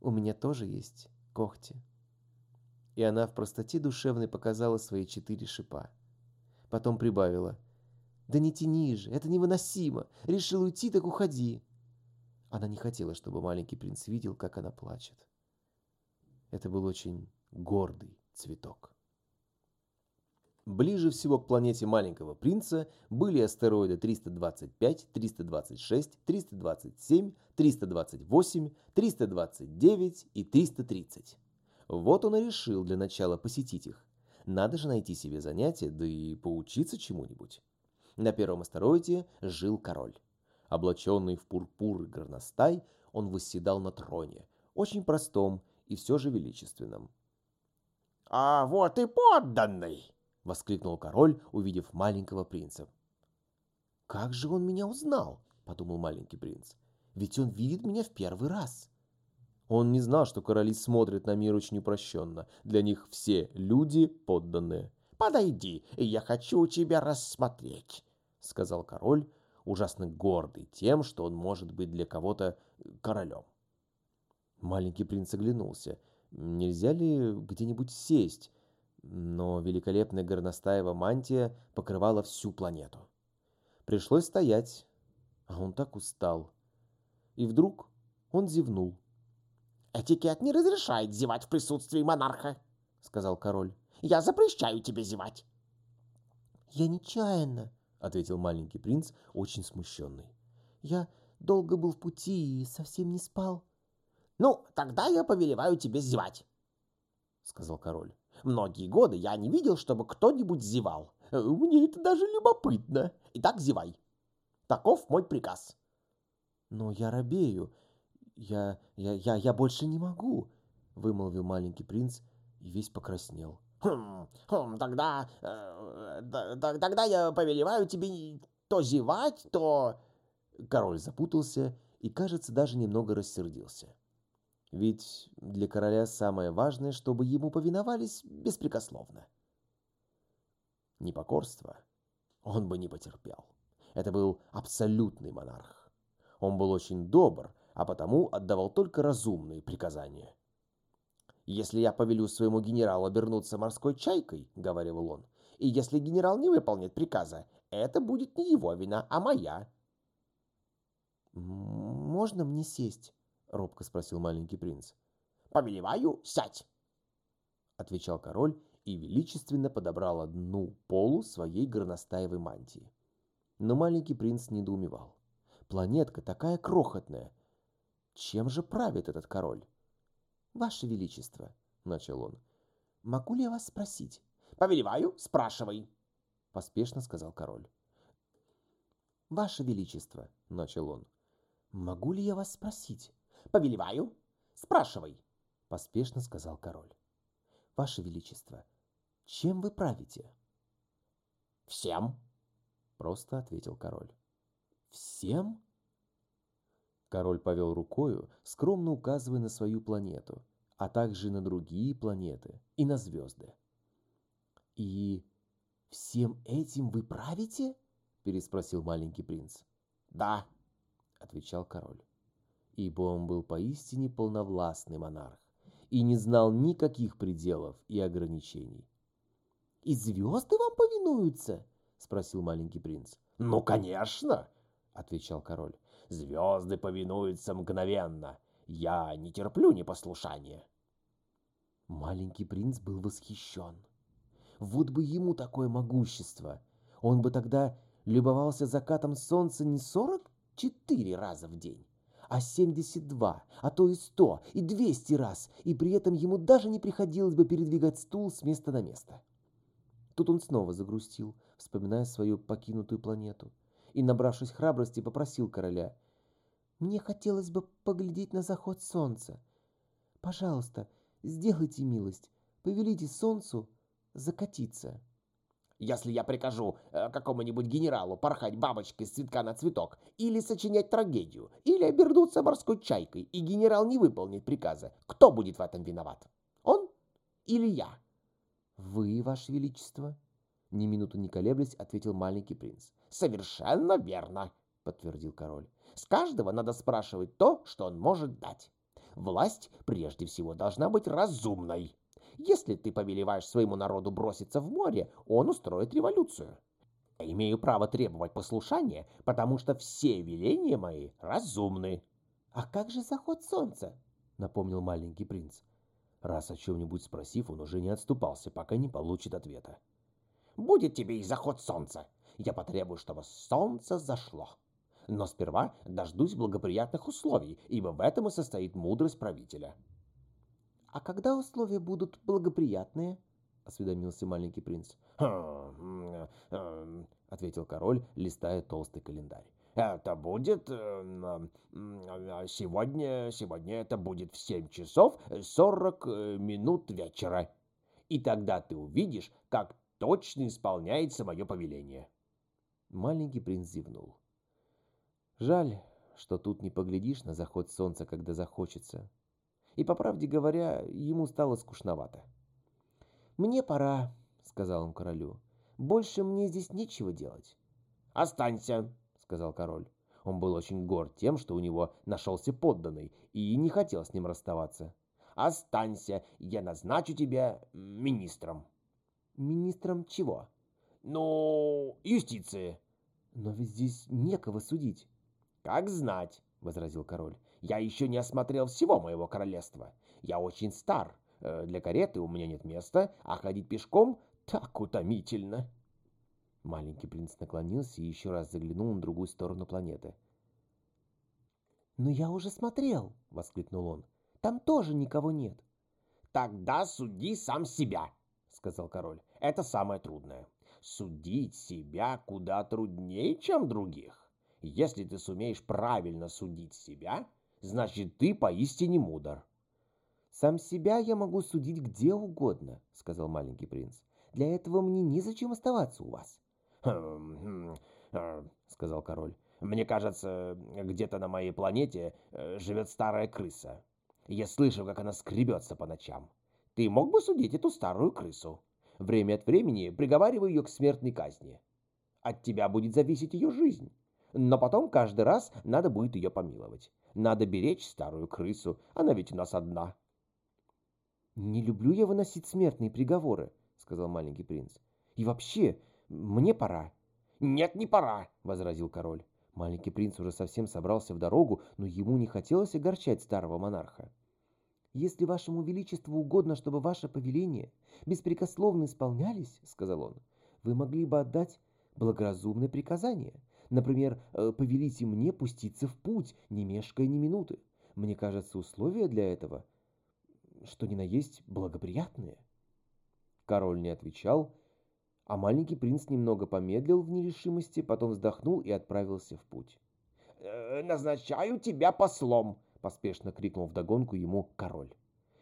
У меня тоже есть когти. И она в простоте душевной показала свои четыре шипа. Потом прибавила. «Да не тяни же, это невыносимо. Решил уйти, так уходи». Она не хотела, чтобы маленький принц видел, как она плачет. Это был очень гордый цветок. Ближе всего к планете маленького принца были астероиды 325, 326, 327, 328, 329 и 330. Вот он и решил для начала посетить их. Надо же найти себе занятие, да и поучиться чему-нибудь. На первом астероиде жил король. Облаченный в пурпур и горностай, он восседал на троне, очень простом и все же величественном. «А вот и подданный!» — воскликнул король, увидев маленького принца. «Как же он меня узнал?» — подумал маленький принц. «Ведь он видит меня в первый раз». Он не знал, что короли смотрят на мир очень упрощенно. Для них все люди подданные. «Подойди, я хочу тебя рассмотреть», — сказал король, ужасно гордый тем, что он может быть для кого-то королем. Маленький принц оглянулся. Нельзя ли где-нибудь сесть? Но великолепная горностаева мантия покрывала всю планету. Пришлось стоять, а он так устал. И вдруг он зевнул. «Этикет не разрешает зевать в присутствии монарха», — сказал король. «Я запрещаю тебе зевать». «Я нечаянно», — ответил маленький принц, очень смущенный. «Я долго был в пути и совсем не спал». «Ну, тогда я повелеваю тебе зевать», — сказал король. «Многие годы я не видел, чтобы кто-нибудь зевал. Мне это даже любопытно. Итак, зевай. Таков мой приказ». «Но я робею. «Я... я... я... я больше не могу!» — вымолвил маленький принц и весь покраснел. «Хм... хм... тогда... Э, тогда я повелеваю тебе то зевать, то...» Король запутался и, кажется, даже немного рассердился. Ведь для короля самое важное, чтобы ему повиновались беспрекословно. Непокорство он бы не потерпел. Это был абсолютный монарх. Он был очень добр, а потому отдавал только разумные приказания. «Если я повелю своему генералу обернуться морской чайкой», — говорил он, «и если генерал не выполнит приказа, это будет не его вина, а моя». «Можно мне сесть?» — робко спросил маленький принц. «Повелеваю, сядь!» — отвечал король и величественно подобрал одну полу своей горностаевой мантии. Но маленький принц недоумевал. Планетка такая крохотная, чем же правит этот король? Ваше Величество, начал он, могу ли я вас спросить? Повелеваю, спрашивай, поспешно сказал король. Ваше Величество, начал он, могу ли я вас спросить? Повелеваю, спрашивай, поспешно сказал король. Ваше Величество, чем вы правите? Всем, просто ответил король. Всем? Король повел рукою, скромно указывая на свою планету, а также на другие планеты и на звезды. «И всем этим вы правите?» – переспросил маленький принц. «Да», – отвечал король, ибо он был поистине полновластный монарх и не знал никаких пределов и ограничений. «И звезды вам повинуются?» волнуются?» — спросил маленький принц. «Ну, конечно!» — отвечал король. «Звезды повинуются мгновенно. Я не терплю непослушания». Маленький принц был восхищен. Вот бы ему такое могущество. Он бы тогда любовался закатом солнца не сорок четыре раза в день, а семьдесят два, а то и сто, и двести раз, и при этом ему даже не приходилось бы передвигать стул с места на место. Тут он снова загрустил, вспоминая свою покинутую планету, и, набравшись храбрости, попросил короля. «Мне хотелось бы поглядеть на заход солнца. Пожалуйста, сделайте милость, повелите солнцу закатиться». Если я прикажу э, какому-нибудь генералу порхать бабочкой с цветка на цветок, или сочинять трагедию, или обернуться морской чайкой, и генерал не выполнит приказа, кто будет в этом виноват? Он или я? Вы, Ваше Величество, ни минуту не колеблясь, ответил маленький принц. Совершенно верно, подтвердил король. С каждого надо спрашивать то, что он может дать. Власть прежде всего должна быть разумной. Если ты повелеваешь своему народу броситься в море, он устроит революцию. Я имею право требовать послушания, потому что все веления мои разумны. А как же заход солнца? напомнил маленький принц. Раз о чем-нибудь спросив, он уже не отступался, пока не получит ответа. Будет тебе и заход солнца. Я потребую, чтобы солнце зашло. Но сперва дождусь благоприятных условий, ибо в этом и состоит мудрость правителя. «А когда условия будут благоприятные?» — осведомился маленький принц. «Хм, э, ответил король, листая толстый календарь. «Это будет... Э, сегодня... Сегодня это будет в семь часов сорок э, минут вечера. И тогда ты увидишь, как точно исполняется мое повеление». Маленький принц зевнул. «Жаль, что тут не поглядишь на заход солнца, когда захочется», и, по правде говоря, ему стало скучновато. «Мне пора», — сказал он королю. «Больше мне здесь нечего делать». «Останься», — сказал король. Он был очень горд тем, что у него нашелся подданный, и не хотел с ним расставаться. «Останься, я назначу тебя министром». «Министром чего?» «Ну, юстиции». «Но ведь здесь некого судить». «Как знать», — возразил король. Я еще не осмотрел всего моего королевства. Я очень стар. Э, для кареты у меня нет места, а ходить пешком так утомительно. Маленький принц наклонился и еще раз заглянул на другую сторону планеты. «Но я уже смотрел!» — воскликнул он. «Там тоже никого нет!» «Тогда суди сам себя!» — сказал король. «Это самое трудное. Судить себя куда труднее, чем других. Если ты сумеешь правильно судить себя, значит, ты поистине мудр. «Сам себя я могу судить где угодно», — сказал маленький принц. «Для этого мне незачем оставаться у вас». «Хм, хм, э, сказал король. «Мне кажется, где-то на моей планете э, живет старая крыса. Я слышу, как она скребется по ночам. Ты мог бы судить эту старую крысу? Время от времени приговариваю ее к смертной казни. От тебя будет зависеть ее жизнь. Но потом каждый раз надо будет ее помиловать. Надо беречь старую крысу, она ведь у нас одна. «Не люблю я выносить смертные приговоры», — сказал маленький принц. «И вообще, мне пора». «Нет, не пора», — возразил король. Маленький принц уже совсем собрался в дорогу, но ему не хотелось огорчать старого монарха. «Если вашему величеству угодно, чтобы ваши повеления беспрекословно исполнялись, — сказал он, — вы могли бы отдать благоразумное приказание, Например, э, повелите мне пуститься в путь, не мешкая ни минуты. Мне кажется, условия для этого, что ни на есть, благоприятные. Король не отвечал, а маленький принц немного помедлил в нерешимости, потом вздохнул и отправился в путь. «Э, «Назначаю тебя послом!» — поспешно крикнул вдогонку ему король.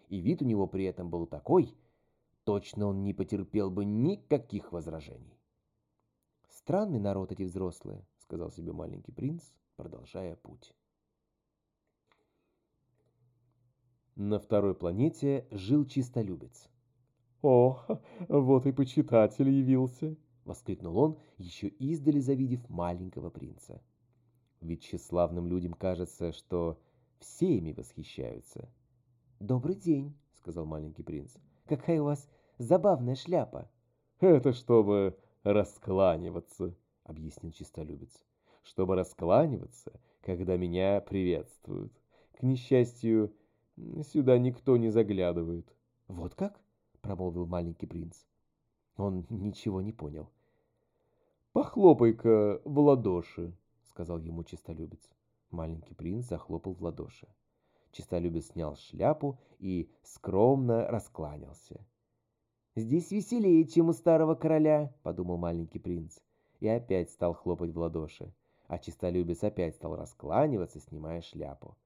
И вид у него при этом был такой, точно он не потерпел бы никаких возражений. Странный народ эти взрослые сказал себе маленький принц, продолжая путь. На второй планете жил чистолюбец. «О, вот и почитатель явился!» — воскликнул он, еще издали завидев маленького принца. Ведь тщеславным людям кажется, что все ими восхищаются. «Добрый день!» — сказал маленький принц. «Какая у вас забавная шляпа!» «Это чтобы раскланиваться, объяснил чистолюбец. Чтобы раскланиваться, когда меня приветствуют. К несчастью, сюда никто не заглядывает. Вот как? промолвил маленький принц. Он ничего не понял. «Похлопай-ка в ладоши», — сказал ему чистолюбец. Маленький принц захлопал в ладоши. Чистолюбец снял шляпу и скромно раскланялся. «Здесь веселее, чем у старого короля», — подумал маленький принц, и опять стал хлопать в ладоши. А чистолюбец опять стал раскланиваться, снимая шляпу.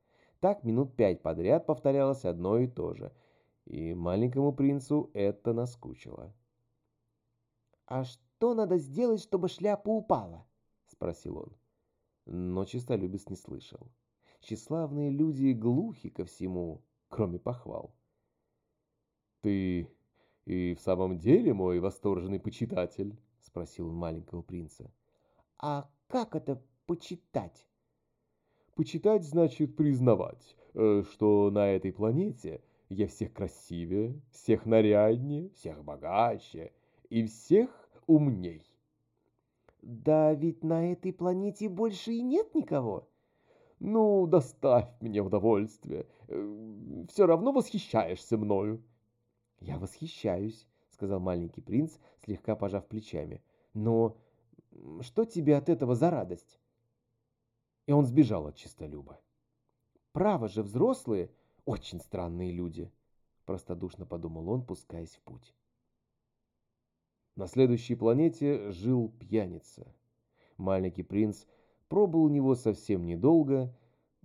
Так минут пять подряд повторялось одно и то же, и маленькому принцу это наскучило. «А что надо сделать, чтобы шляпа упала?» — спросил он. Но чистолюбец не слышал. Тщеславные люди глухи ко всему, кроме похвал. «Ты и в самом деле мой восторженный почитатель?» — спросил он маленького принца. «А как это почитать?» «Почитать значит признавать, э, что на этой планете я всех красивее, всех наряднее, всех богаче и всех умней. Да ведь на этой планете больше и нет никого. Ну, доставь мне удовольствие. Э, Все равно восхищаешься мною. Я восхищаюсь, сказал маленький принц, слегка пожав плечами. Но что тебе от этого за радость? И он сбежал от чистолюба. Право же, взрослые очень странные люди, простодушно подумал он, пускаясь в путь. На следующей планете жил пьяница. Маленький принц пробыл у него совсем недолго,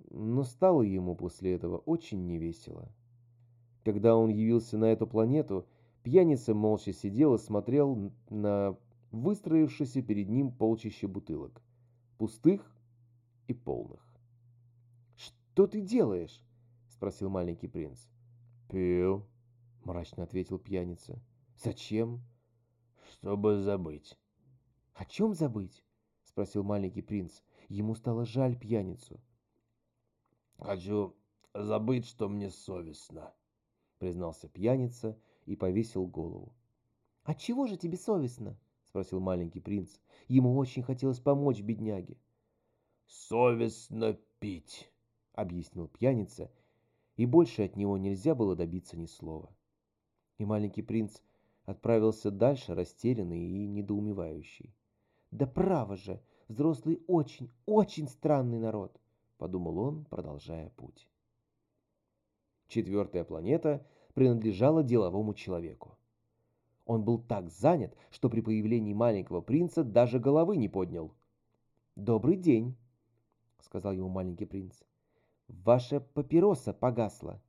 но стало ему после этого очень невесело. Когда он явился на эту планету, пьяница молча сидел и смотрел на выстроившееся перед ним полчище бутылок, пустых и полных. «Что ты делаешь?» спросил маленький принц. «Пил», — мрачно ответил пьяница. «Зачем?» «Чтобы забыть». «О чем забыть?» — спросил маленький принц. Ему стало жаль пьяницу. «Хочу забыть, что мне совестно», — признался пьяница и повесил голову. «А чего же тебе совестно?» — спросил маленький принц. Ему очень хотелось помочь бедняге. «Совестно пить», — объяснил пьяница и больше от него нельзя было добиться ни слова. И маленький принц отправился дальше, растерянный и недоумевающий. «Да право же, взрослый очень, очень странный народ», — подумал он, продолжая путь. Четвертая планета принадлежала деловому человеку. Он был так занят, что при появлении маленького принца даже головы не поднял. «Добрый день», — сказал ему маленький принц. Ваша папироса погасла.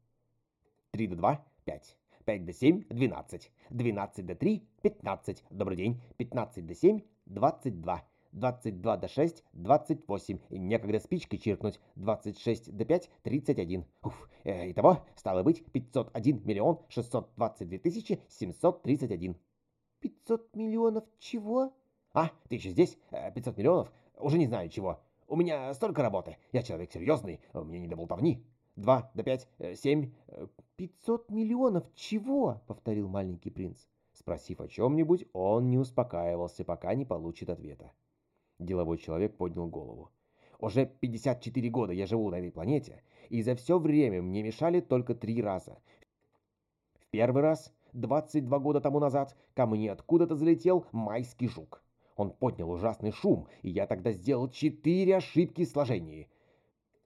Три до два — пять. Пять до семь — двенадцать. Двенадцать до три — пятнадцать. Добрый день. Пятнадцать до семь — двадцать два. Двадцать два до шесть — двадцать восемь. Некогда спичкой чиркнуть. Двадцать шесть до пять — тридцать один. Уф. Э, итого, стало быть, пятьсот один миллион шестьсот двадцать две тысячи семьсот тридцать один. Пятьсот миллионов чего? А, ты еще здесь? Э, пятьсот миллионов? Уже не знаю чего. У меня столько работы. Я человек серьезный, мне не до болтовни. Два до пять, э, семь... Э, пятьсот миллионов чего? Повторил маленький принц. Спросив о чем-нибудь, он не успокаивался, пока не получит ответа. Деловой человек поднял голову. Уже 54 года я живу на этой планете, и за все время мне мешали только три раза. В первый раз, 22 года тому назад, ко мне откуда-то залетел майский жук. Он поднял ужасный шум, и я тогда сделал четыре ошибки в сложении.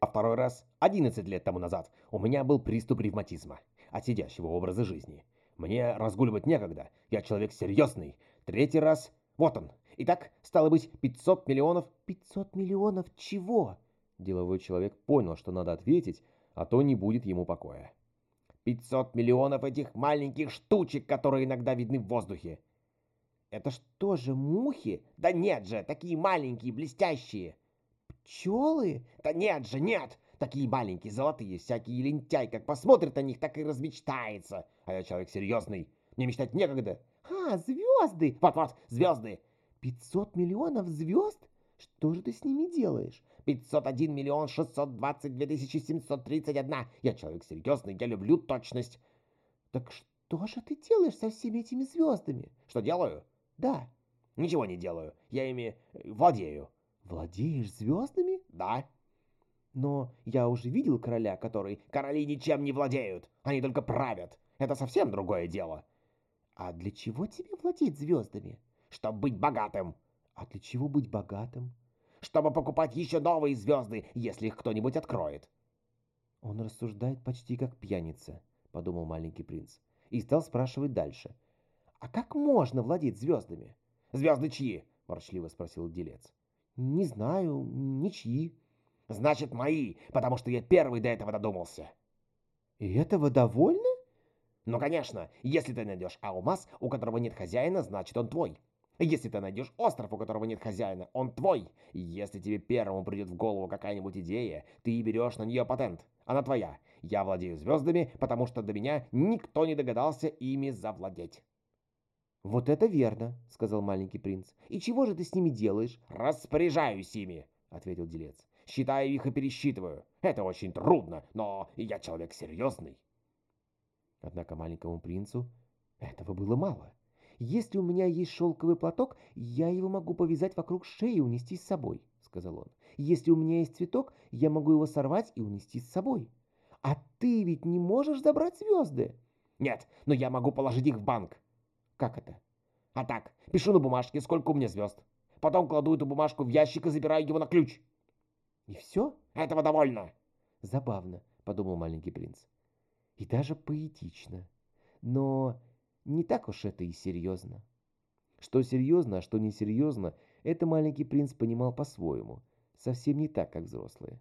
А второй раз, 11 лет тому назад, у меня был приступ ревматизма от сидящего образа жизни. Мне разгуливать некогда, я человек серьезный. Третий раз, вот он. Итак, стало быть, 500 миллионов... 500 миллионов чего? Деловой человек понял, что надо ответить, а то не будет ему покоя. 500 миллионов этих маленьких штучек, которые иногда видны в воздухе. Это что же, мухи? Да нет же, такие маленькие, блестящие. Пчелы? Да нет же, нет. Такие маленькие, золотые, всякие лентяй, как посмотрит на них, так и размечтается. А я человек серьезный, мне мечтать некогда. А, звезды! Вот-вот, звезды. 500 миллионов звезд? Что же ты с ними делаешь? 501 миллион 622 тысячи 731. Я человек серьезный, я люблю точность. Так что же ты делаешь со всеми этими звездами? Что делаю? Да. Ничего не делаю. Я ими э, владею. Владеешь звездами? Да. Но я уже видел короля, который... Короли ничем не владеют. Они только правят. Это совсем другое дело. А для чего тебе владеть звездами? Чтобы быть богатым. А для чего быть богатым? Чтобы покупать еще новые звезды, если их кто-нибудь откроет. Он рассуждает почти как пьяница, подумал маленький принц. И стал спрашивать дальше. А как можно владеть звездами? Звезды чьи? Ворчливо спросил делец. Не знаю, ничьи. Значит, мои, потому что я первый до этого додумался. И этого довольно? Ну, конечно, если ты найдешь алмаз, у которого нет хозяина, значит он твой. Если ты найдешь остров, у которого нет хозяина, он твой. Если тебе первому придет в голову какая-нибудь идея, ты берешь на нее патент. Она твоя. Я владею звездами, потому что до меня никто не догадался ими завладеть. «Вот это верно», — сказал маленький принц. «И чего же ты с ними делаешь?» «Распоряжаюсь ими», — ответил делец. «Считаю их и пересчитываю. Это очень трудно, но я человек серьезный». Однако маленькому принцу этого было мало. «Если у меня есть шелковый платок, я его могу повязать вокруг шеи и унести с собой», — сказал он. «Если у меня есть цветок, я могу его сорвать и унести с собой. А ты ведь не можешь забрать звезды?» «Нет, но я могу положить их в банк». «Как это?» «А так, пишу на бумажке, сколько у меня звезд. Потом кладу эту бумажку в ящик и забираю его на ключ». «И все?» «Этого довольно». «Забавно», — подумал маленький принц. «И даже поэтично. Но не так уж это и серьезно. Что серьезно, а что несерьезно, это маленький принц понимал по-своему, совсем не так, как взрослые.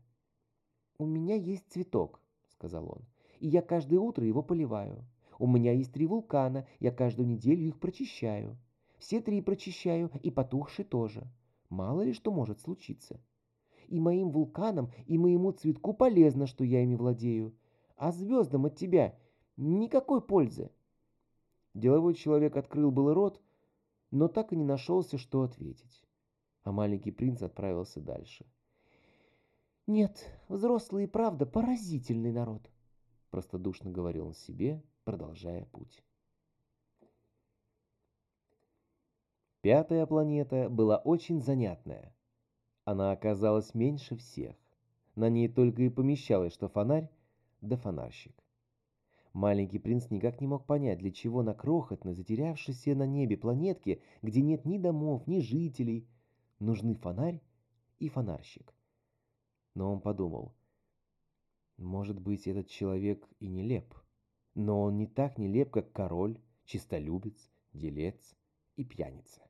«У меня есть цветок», — сказал он, — «и я каждое утро его поливаю. У меня есть три вулкана, я каждую неделю их прочищаю. Все три прочищаю, и потухший тоже. Мало ли что может случиться. И моим вулканам, и моему цветку полезно, что я ими владею. А звездам от тебя никакой пользы. Деловой человек открыл был рот, но так и не нашелся, что ответить. А маленький принц отправился дальше. «Нет, взрослые правда поразительный народ», — простодушно говорил он себе, продолжая путь. Пятая планета была очень занятная. Она оказалась меньше всех. На ней только и помещалось, что фонарь да фонарщик. Маленький принц никак не мог понять, для чего на крохотной, затерявшейся на небе планетке, где нет ни домов, ни жителей, нужны фонарь и фонарщик. Но он подумал, может быть, этот человек и нелеп, но он не так нелеп, как король, чистолюбец, делец и пьяница.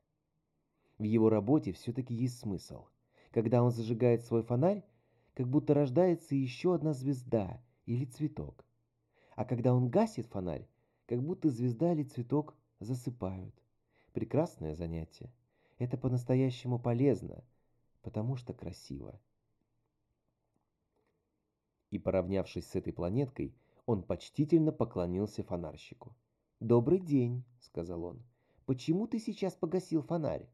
В его работе все-таки есть смысл. Когда он зажигает свой фонарь, как будто рождается еще одна звезда или цветок а когда он гасит фонарь, как будто звезда или цветок засыпают. Прекрасное занятие. Это по-настоящему полезно, потому что красиво. И поравнявшись с этой планеткой, он почтительно поклонился фонарщику. «Добрый день», — сказал он. «Почему ты сейчас погасил фонарь?»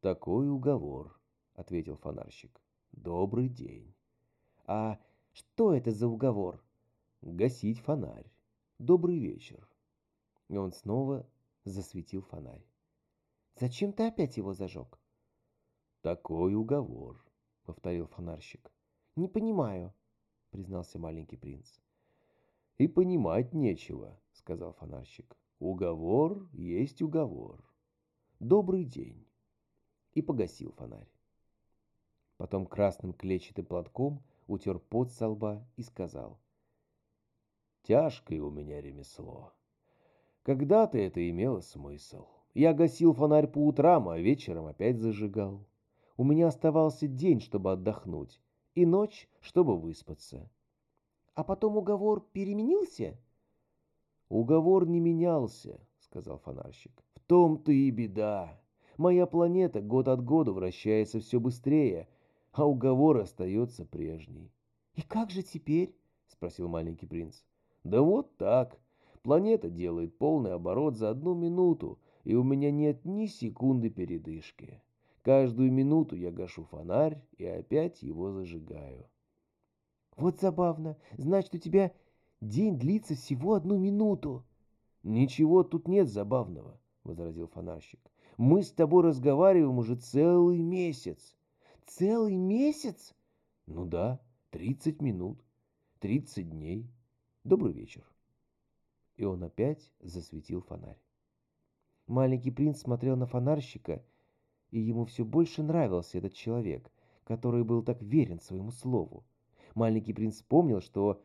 «Такой уговор», — ответил фонарщик. «Добрый день». «А что это за уговор?» гасить фонарь. Добрый вечер. И он снова засветил фонарь. Зачем ты опять его зажег? Такой уговор, повторил фонарщик. Не понимаю, признался маленький принц. И понимать нечего, сказал фонарщик. Уговор есть уговор. Добрый день. И погасил фонарь. Потом красным клетчатым платком утер пот со лба и сказал — Тяжкое у меня ремесло. Когда-то это имело смысл. Я гасил фонарь по утрам, а вечером опять зажигал. У меня оставался день, чтобы отдохнуть, и ночь, чтобы выспаться. А потом уговор переменился? Уговор не менялся, сказал фонарщик. В том-то и беда. Моя планета год от года вращается все быстрее, а уговор остается прежний. И как же теперь? спросил маленький принц. Да вот так. Планета делает полный оборот за одну минуту, и у меня нет ни секунды передышки. Каждую минуту я гашу фонарь и опять его зажигаю. Вот забавно. Значит, у тебя день длится всего одну минуту. Ничего тут нет забавного, возразил фонарщик. Мы с тобой разговариваем уже целый месяц. Целый месяц? Ну да, 30 минут, 30 дней. Добрый вечер. И он опять засветил фонарь. Маленький принц смотрел на фонарщика, и ему все больше нравился этот человек, который был так верен своему слову. Маленький принц вспомнил, что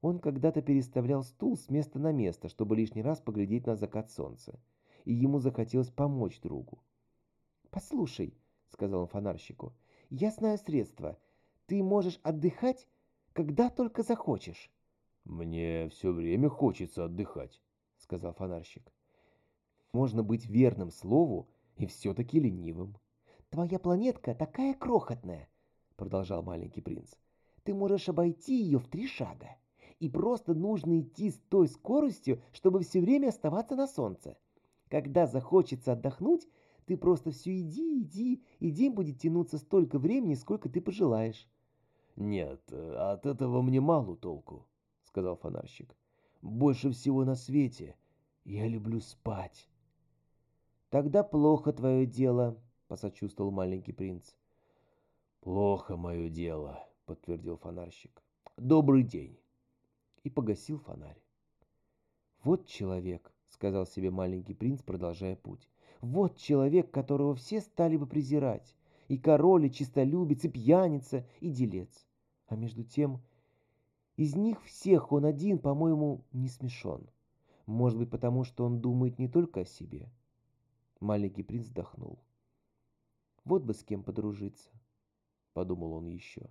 он когда-то переставлял стул с места на место, чтобы лишний раз поглядеть на закат солнца, и ему захотелось помочь другу. «Послушай», — сказал он фонарщику, — «я знаю средства. Ты можешь отдыхать, когда только захочешь». «Мне все время хочется отдыхать», — сказал фонарщик. «Можно быть верным слову и все-таки ленивым». «Твоя планетка такая крохотная», — продолжал маленький принц. «Ты можешь обойти ее в три шага, и просто нужно идти с той скоростью, чтобы все время оставаться на солнце. Когда захочется отдохнуть, ты просто все иди, иди, и день будет тянуться столько времени, сколько ты пожелаешь». «Нет, от этого мне мало толку», — сказал фонарщик. «Больше всего на свете я люблю спать». «Тогда плохо твое дело», — посочувствовал маленький принц. «Плохо мое дело», — подтвердил фонарщик. «Добрый день». И погасил фонарь. «Вот человек», — сказал себе маленький принц, продолжая путь. «Вот человек, которого все стали бы презирать. И король, и чистолюбец, и пьяница, и делец. А между тем, из них всех он один, по-моему, не смешон. Может быть, потому что он думает не только о себе, Маленький принц вздохнул. Вот бы с кем подружиться, подумал он еще.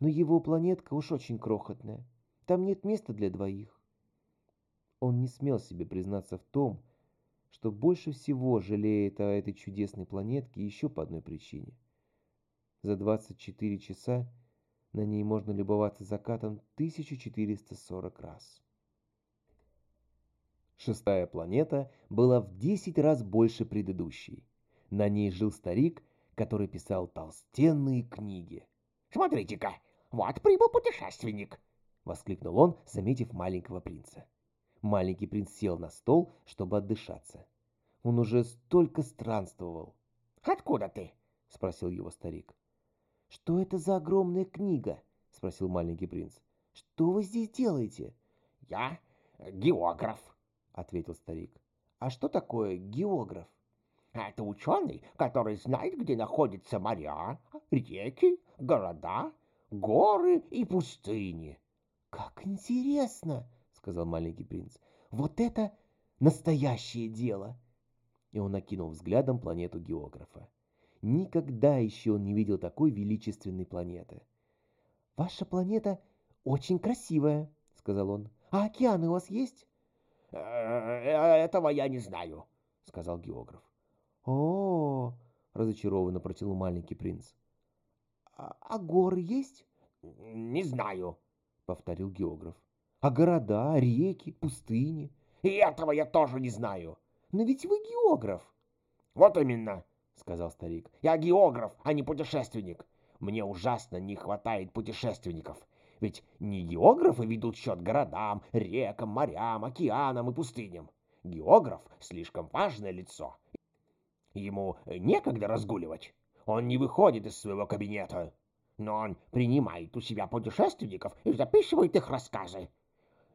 Но его планетка уж очень крохотная. Там нет места для двоих. Он не смел себе признаться в том, что больше всего жалеет о этой чудесной планетке еще по одной причине. За 24 часа на ней можно любоваться закатом 1440 раз. Шестая планета была в 10 раз больше предыдущей. На ней жил старик, который писал толстенные книги. «Смотрите-ка, вот прибыл путешественник!» — воскликнул он, заметив маленького принца. Маленький принц сел на стол, чтобы отдышаться. Он уже столько странствовал. «Откуда ты?» — спросил его старик. «Что это за огромная книга?» — спросил маленький принц. «Что вы здесь делаете?» «Я географ», ответил старик. А что такое географ? Это ученый, который знает, где находятся моря, реки, города, горы и пустыни. Как интересно, сказал маленький принц. Вот это настоящее дело. И он накинул взглядом планету географа. Никогда еще он не видел такой величественной планеты. Ваша планета очень красивая, сказал он. А океаны у вас есть? Э, этого я не знаю, сказал географ. О, разочарованно протянул маленький принц. А, а горы есть? Не знаю, повторил географ. А города, реки, пустыни? И этого я тоже не знаю. Но ведь вы географ. Вот именно, сказал старик. Я географ, а не путешественник. Мне ужасно не хватает путешественников. Ведь не географы ведут счет городам, рекам, морям, океанам и пустыням. Географ — слишком важное лицо. Ему некогда разгуливать. Он не выходит из своего кабинета. Но он принимает у себя путешественников и записывает их рассказы.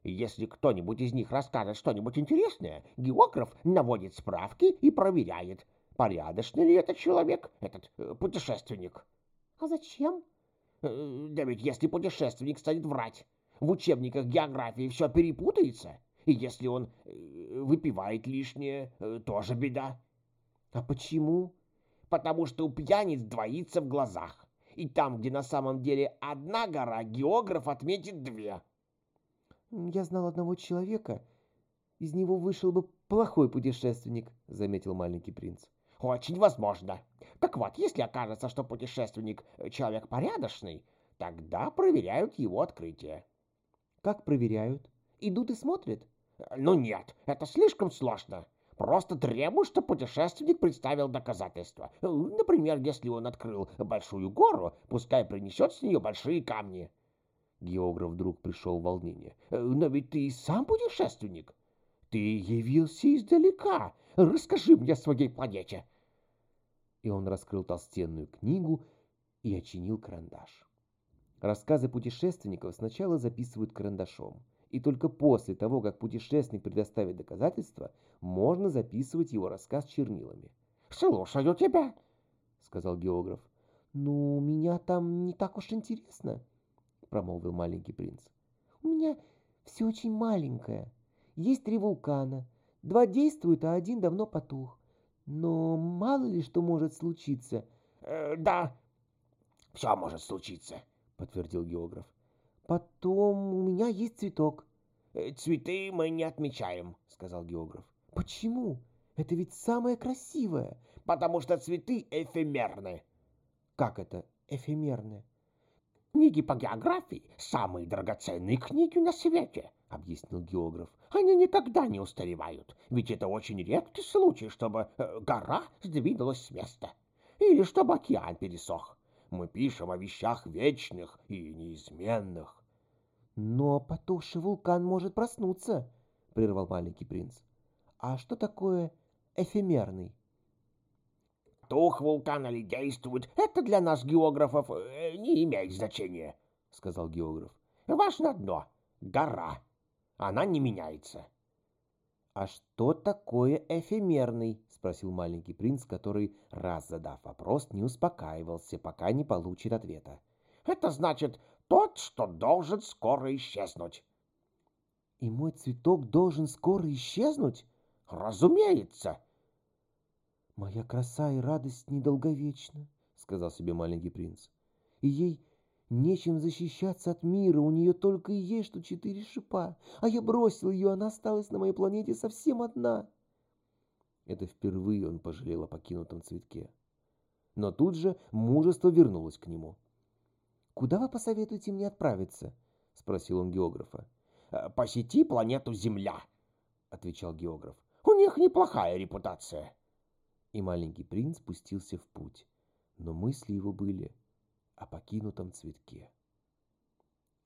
Если кто-нибудь из них расскажет что-нибудь интересное, географ наводит справки и проверяет, порядочный ли этот человек, этот э, путешественник. — А зачем? Э, да ведь если путешественник станет врать, в учебниках географии все перепутается, и если он э, выпивает лишнее, э, тоже беда. А почему? Потому что у пьяниц двоится в глазах. И там, где на самом деле одна гора, географ отметит две. Я знал одного человека. Из него вышел бы плохой путешественник, заметил маленький принц. Очень возможно. Так вот, если окажется, что путешественник — человек порядочный, тогда проверяют его открытие. Как проверяют? Идут и смотрят? Ну нет, это слишком сложно. Просто требуют, чтобы путешественник представил доказательства. Например, если он открыл большую гору, пускай принесет с нее большие камни. Географ вдруг пришел в волнение. Но ведь ты сам путешественник. Ты явился издалека. Расскажи мне о своей планете. И он раскрыл толстенную книгу и очинил карандаш. Рассказы путешественников сначала записывают карандашом, и только после того, как путешественник предоставит доказательства, можно записывать его рассказ чернилами. «Слушаю тебя», — сказал географ. «Ну, меня там не так уж интересно», — промолвил маленький принц. «У меня все очень маленькое. Есть три вулкана. Два действуют, а один давно потух. Но мало ли что может случиться». Э, «Да, все может случиться», — подтвердил географ. «Потом у меня есть цветок». «Э, «Цветы мы не отмечаем», — сказал географ. «Почему? Это ведь самое красивое». «Потому что цветы эфемерны». «Как это эфемерны?» «Книги по географии — самые драгоценные книги на свете», — объяснил географ. «Они никогда не устаревают, ведь это очень редкий случай, чтобы э, гора сдвинулась с места или чтобы океан пересох. Мы пишем о вещах вечных и неизменных». «Но потухший вулкан может проснуться», — прервал маленький принц. «А что такое эфемерный?» тух вулкан или действует, это для нас, географов, э, не имеет значения, — сказал географ. Важно одно — гора. Она не меняется. — А что такое эфемерный? — спросил маленький принц, который, раз задав вопрос, не успокаивался, пока не получит ответа. — Это значит тот, что должен скоро исчезнуть. — И мой цветок должен скоро исчезнуть? — Разумеется. — «Моя краса и радость недолговечна», — сказал себе маленький принц. «И ей нечем защищаться от мира, у нее только и есть что четыре шипа, а я бросил ее, она осталась на моей планете совсем одна». Это впервые он пожалел о покинутом цветке. Но тут же мужество вернулось к нему. «Куда вы посоветуете мне отправиться?» — спросил он географа. «Э, «Посети планету Земля», — отвечал географ. «У них неплохая репутация» и маленький принц спустился в путь, но мысли его были о покинутом цветке.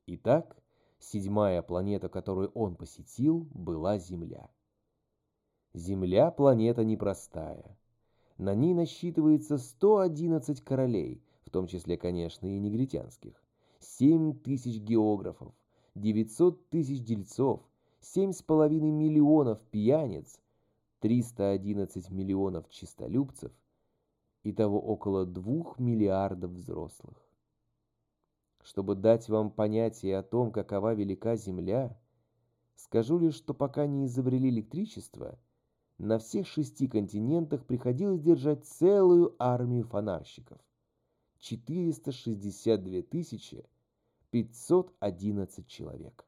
Итак, седьмая планета, которую он посетил, была Земля. Земля – планета непростая. На ней насчитывается 111 королей, в том числе, конечно, и негритянских, 7 тысяч географов, 900 тысяч дельцов, 7,5 миллионов пьяниц, 311 миллионов чистолюбцев, и того около 2 миллиардов взрослых. Чтобы дать вам понятие о том, какова велика Земля, скажу лишь, что пока не изобрели электричество, на всех шести континентах приходилось держать целую армию фонарщиков. 462 511 человек.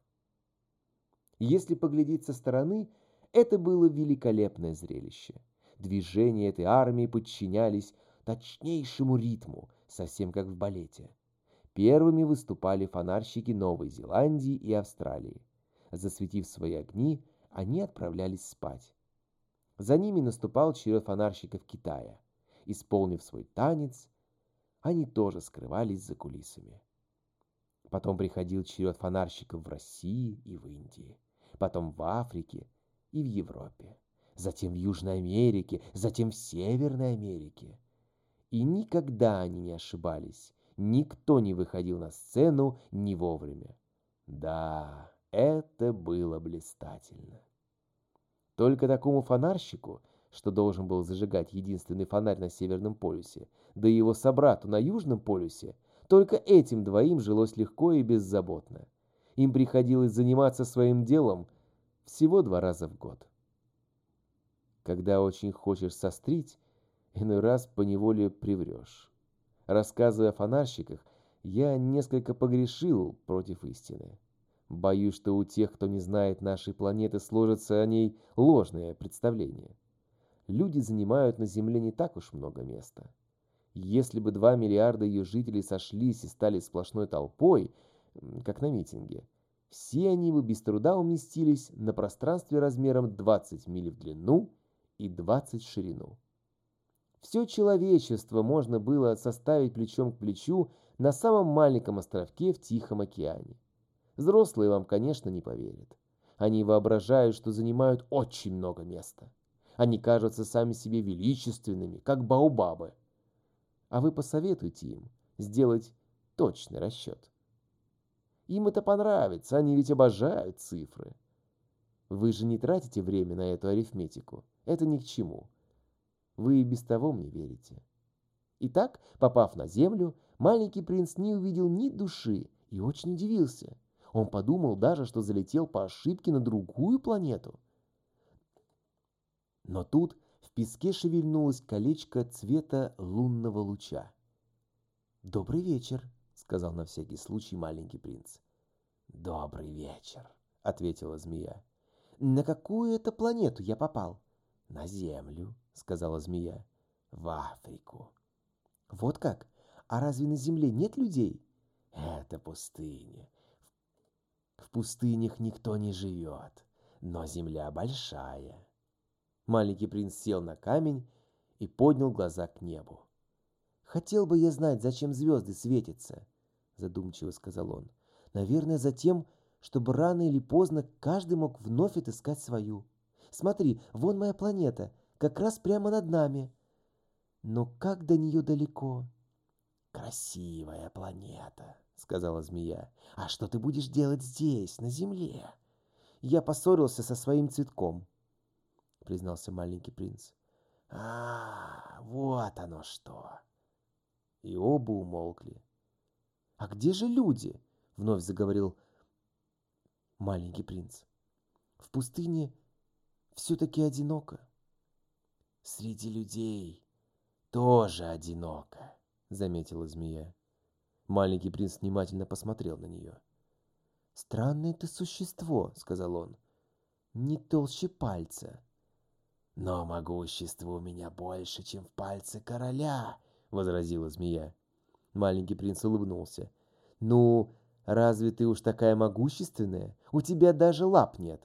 Если поглядеть со стороны – это было великолепное зрелище. Движения этой армии подчинялись точнейшему ритму, совсем как в балете. Первыми выступали фонарщики Новой Зеландии и Австралии. Засветив свои огни, они отправлялись спать. За ними наступал черед фонарщиков Китая. Исполнив свой танец, они тоже скрывались за кулисами. Потом приходил черед фонарщиков в России и в Индии, потом в Африке, и в Европе, затем в Южной Америке, затем в Северной Америке. И никогда они не ошибались, никто не выходил на сцену не вовремя. Да, это было блистательно. Только такому фонарщику, что должен был зажигать единственный фонарь на Северном полюсе, да и его собрату на Южном полюсе, только этим двоим жилось легко и беззаботно. Им приходилось заниматься своим делом всего два раза в год. Когда очень хочешь сострить, иной раз поневоле приврешь. Рассказывая о фонарщиках, я несколько погрешил против истины. Боюсь, что у тех, кто не знает нашей планеты, сложится о ней ложное представление. Люди занимают на Земле не так уж много места. Если бы два миллиарда ее жителей сошлись и стали сплошной толпой, как на митинге, все они бы без труда уместились на пространстве размером 20 миль в длину и 20 в ширину. Все человечество можно было составить плечом к плечу на самом маленьком островке в Тихом океане. Взрослые вам, конечно, не поверят. Они воображают, что занимают очень много места. Они кажутся сами себе величественными, как баобабы. а вы посоветуйте им сделать точный расчет. Им это понравится, они ведь обожают цифры. Вы же не тратите время на эту арифметику. Это ни к чему. Вы и без того мне верите. Итак, попав на землю, маленький принц не увидел ни души и очень удивился. Он подумал даже, что залетел по ошибке на другую планету. Но тут в песке шевельнулось колечко цвета лунного луча. «Добрый вечер», — сказал на всякий случай маленький принц. «Добрый вечер», — ответила змея. «На какую это планету я попал?» «На Землю», — сказала змея. «В Африку». «Вот как? А разве на Земле нет людей?» «Это пустыня. В пустынях никто не живет, но Земля большая». Маленький принц сел на камень и поднял глаза к небу. «Хотел бы я знать, зачем звезды светятся», — задумчиво сказал он. «Наверное, за тем, чтобы рано или поздно каждый мог вновь отыскать свою. Смотри, вон моя планета, как раз прямо над нами. Но как до нее далеко?» «Красивая планета», — сказала змея. «А что ты будешь делать здесь, на Земле?» «Я поссорился со своим цветком», — признался маленький принц. «А, вот оно что!» И оба умолкли. «А где же люди?» — вновь заговорил маленький принц. «В пустыне все-таки одиноко». «Среди людей тоже одиноко», — заметила змея. Маленький принц внимательно посмотрел на нее. «Странное ты существо», — сказал он. «Не толще пальца». «Но могущество у меня больше, чем в пальце короля», — возразила змея. Маленький принц улыбнулся. «Ну, разве ты уж такая могущественная? У тебя даже лап нет.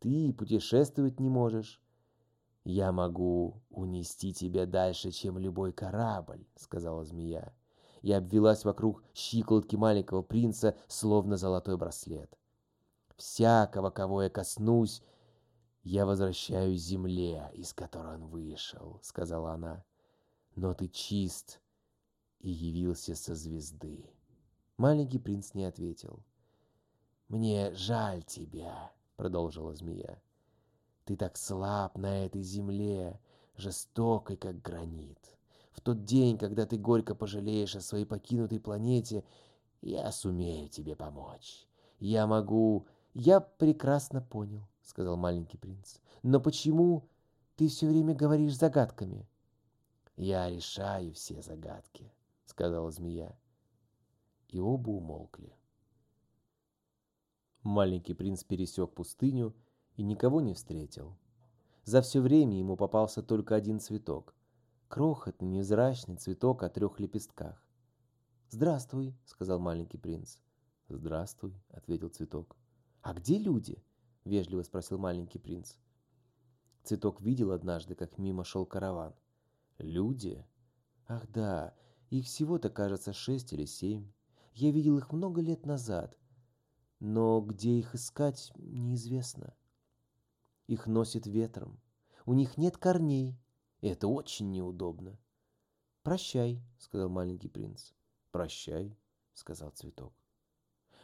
Ты путешествовать не можешь». «Я могу унести тебя дальше, чем любой корабль», — сказала змея. И обвелась вокруг щиколотки маленького принца, словно золотой браслет. «Всякого, кого я коснусь, я возвращаю земле, из которой он вышел», — сказала она но ты чист и явился со звезды. Маленький принц не ответил. «Мне жаль тебя», — продолжила змея. «Ты так слаб на этой земле, жестокой, как гранит. В тот день, когда ты горько пожалеешь о своей покинутой планете, я сумею тебе помочь. Я могу...» «Я прекрасно понял», — сказал маленький принц. «Но почему ты все время говоришь загадками?» «Я решаю все загадки», — сказала змея. И оба умолкли. Маленький принц пересек пустыню и никого не встретил. За все время ему попался только один цветок. Крохотный, невзрачный цветок о трех лепестках. «Здравствуй», — сказал маленький принц. «Здравствуй», — ответил цветок. «А где люди?» — вежливо спросил маленький принц. Цветок видел однажды, как мимо шел караван. Люди? Ах да, их всего-то, кажется, шесть или семь. Я видел их много лет назад. Но где их искать, неизвестно. Их носит ветром. У них нет корней. И это очень неудобно. «Прощай», — сказал маленький принц. «Прощай», — сказал цветок.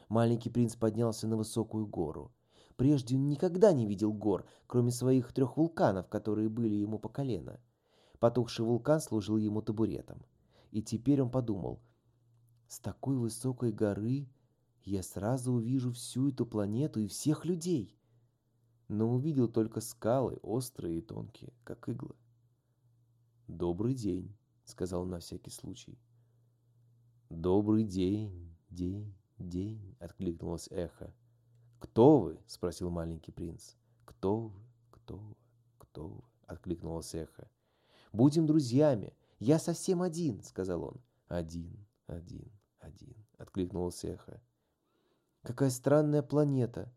Маленький принц поднялся на высокую гору. Прежде он никогда не видел гор, кроме своих трех вулканов, которые были ему по колено. Потухший вулкан служил ему табуретом. И теперь он подумал, с такой высокой горы я сразу увижу всю эту планету и всех людей. Но увидел только скалы, острые и тонкие, как иглы. «Добрый день», — сказал на всякий случай. «Добрый день, день, день», — откликнулось эхо. «Кто вы?» — спросил маленький принц. «Кто вы? Кто вы? Кто вы?» — откликнулось эхо. Будем друзьями. Я совсем один, сказал он. Один, один, один, откликнулось эхо. Какая странная планета,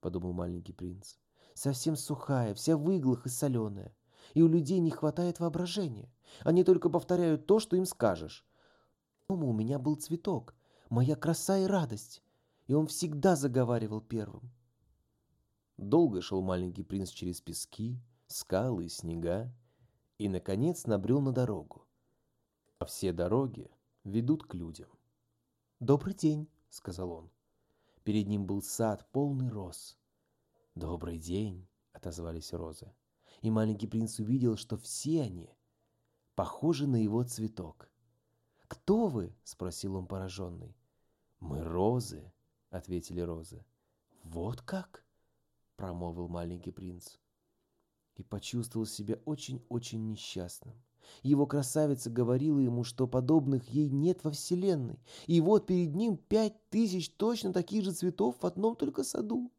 подумал маленький принц. Совсем сухая, вся в иглах и соленая. И у людей не хватает воображения. Они только повторяют то, что им скажешь. Дома у меня был цветок, моя краса и радость. И он всегда заговаривал первым. Долго шел маленький принц через пески, скалы и снега, и, наконец, набрел на дорогу. А все дороги ведут к людям. «Добрый день», — сказал он. Перед ним был сад, полный роз. «Добрый день», — отозвались розы. И маленький принц увидел, что все они похожи на его цветок. «Кто вы?» — спросил он пораженный. «Мы розы», — ответили розы. «Вот как?» — промолвил маленький принц. И почувствовал себя очень-очень несчастным. Его красавица говорила ему, что подобных ей нет во вселенной. И вот перед ним пять тысяч точно таких же цветов в одном только саду.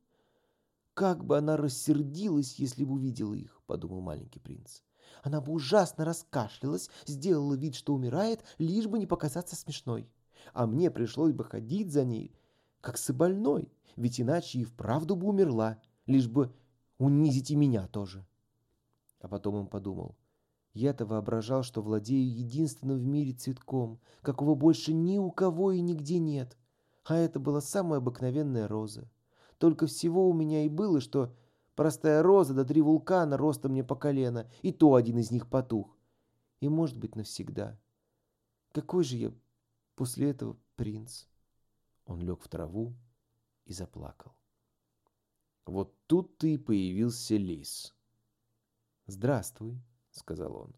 Как бы она рассердилась, если бы увидела их, подумал маленький принц. Она бы ужасно раскашлялась, сделала вид, что умирает, лишь бы не показаться смешной. А мне пришлось бы ходить за ней, как с больной, ведь иначе и вправду бы умерла, лишь бы унизить и меня тоже. А потом он подумал, я-то воображал, что владею единственным в мире цветком, какого больше ни у кого и нигде нет. А это была самая обыкновенная роза. Только всего у меня и было, что простая роза да три вулкана ростом мне по колено, и то один из них потух. И, может быть, навсегда. Какой же я после этого принц? Он лег в траву и заплакал. Вот тут-то и появился лис. «Здравствуй», — сказал он.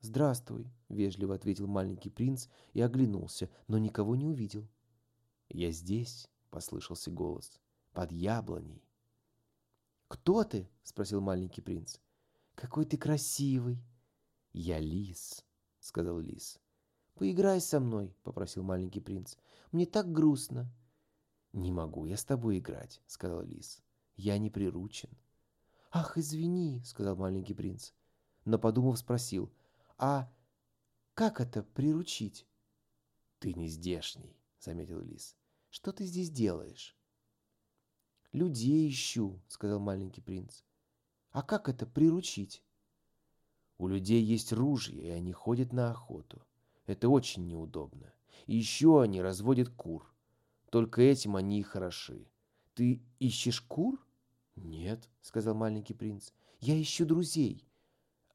«Здравствуй», — вежливо ответил маленький принц и оглянулся, но никого не увидел. «Я здесь», — послышался голос, — «под яблоней». «Кто ты?» — спросил маленький принц. «Какой ты красивый!» «Я лис», — сказал лис. «Поиграй со мной», — попросил маленький принц. «Мне так грустно». «Не могу я с тобой играть», — сказал лис. «Я не приручен». «Ах, извини», — сказал маленький принц но, подумав, спросил, «А как это приручить?» «Ты не здешний», — заметил лис. «Что ты здесь делаешь?» «Людей ищу», — сказал маленький принц. «А как это приручить?» «У людей есть ружья, и они ходят на охоту. Это очень неудобно. И еще они разводят кур. Только этим они и хороши. Ты ищешь кур?» «Нет», — сказал маленький принц. «Я ищу друзей.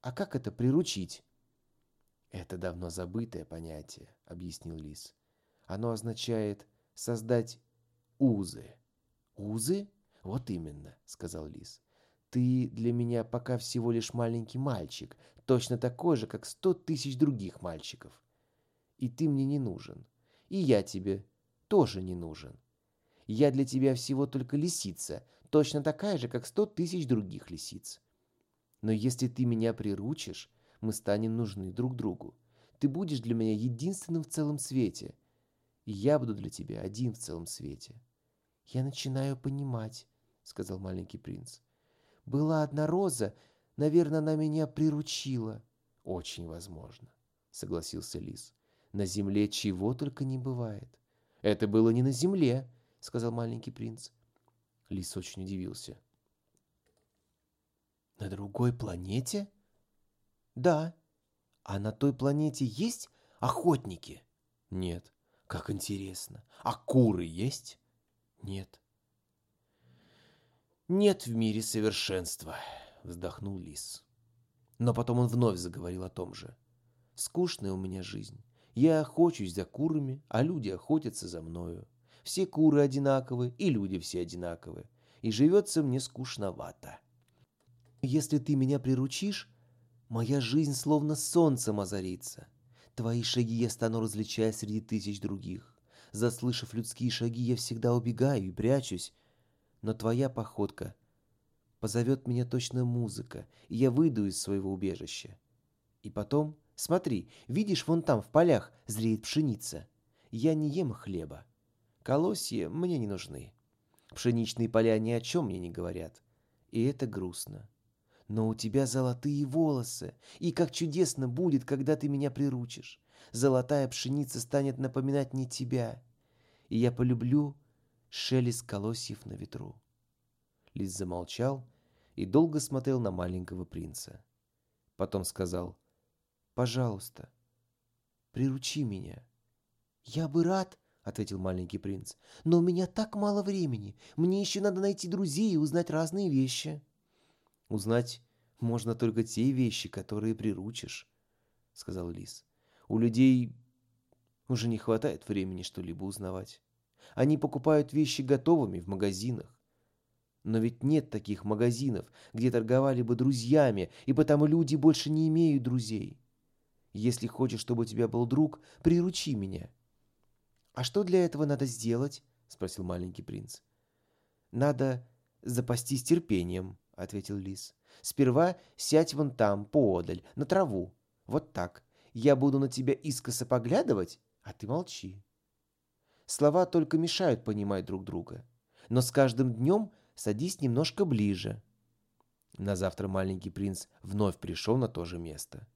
А как это приручить? Это давно забытое понятие, объяснил лис. Оно означает создать узы. Узы? Вот именно, сказал лис. Ты для меня пока всего лишь маленький мальчик, точно такой же, как сто тысяч других мальчиков. И ты мне не нужен. И я тебе тоже не нужен. Я для тебя всего только лисица, точно такая же, как сто тысяч других лисиц. Но если ты меня приручишь, мы станем нужны друг другу. Ты будешь для меня единственным в целом свете, и я буду для тебя один в целом свете. Я начинаю понимать, сказал маленький принц. Была одна роза, наверное, она меня приручила. Очень возможно, согласился лис. На земле чего только не бывает. Это было не на земле, сказал маленький принц. Лис очень удивился. На другой планете? Да. А на той планете есть охотники? Нет. Как интересно. А куры есть? Нет. Нет в мире совершенства, вздохнул лис. Но потом он вновь заговорил о том же. Скучная у меня жизнь. Я охочусь за курами, а люди охотятся за мною. Все куры одинаковы, и люди все одинаковы. И живется мне скучновато. Если ты меня приручишь, моя жизнь словно солнцем озарится. Твои шаги я стану различать среди тысяч других. Заслышав людские шаги, я всегда убегаю и прячусь. Но твоя походка позовет меня точно музыка, и я выйду из своего убежища. И потом, смотри, видишь, вон там в полях зреет пшеница. Я не ем хлеба. Колосья мне не нужны. Пшеничные поля ни о чем мне не говорят. И это грустно но у тебя золотые волосы, и как чудесно будет, когда ты меня приручишь. Золотая пшеница станет напоминать не тебя, и я полюблю шелест колосьев на ветру». Лис замолчал и долго смотрел на маленького принца. Потом сказал, «Пожалуйста, приручи меня». «Я бы рад», — ответил маленький принц, «но у меня так мало времени. Мне еще надо найти друзей и узнать разные вещи». Узнать можно только те вещи, которые приручишь, сказал лис. У людей уже не хватает времени что-либо узнавать. Они покупают вещи готовыми в магазинах. Но ведь нет таких магазинов, где торговали бы друзьями, и потому люди больше не имеют друзей. Если хочешь, чтобы у тебя был друг, приручи меня. А что для этого надо сделать? спросил маленький принц. Надо запастись терпением, ответил лис. Сперва сядь вон там, поодаль, на траву. Вот так. Я буду на тебя искоса поглядывать, а ты молчи. Слова только мешают понимать друг друга. Но с каждым днем садись немножко ближе. На завтра маленький принц вновь пришел на то же место.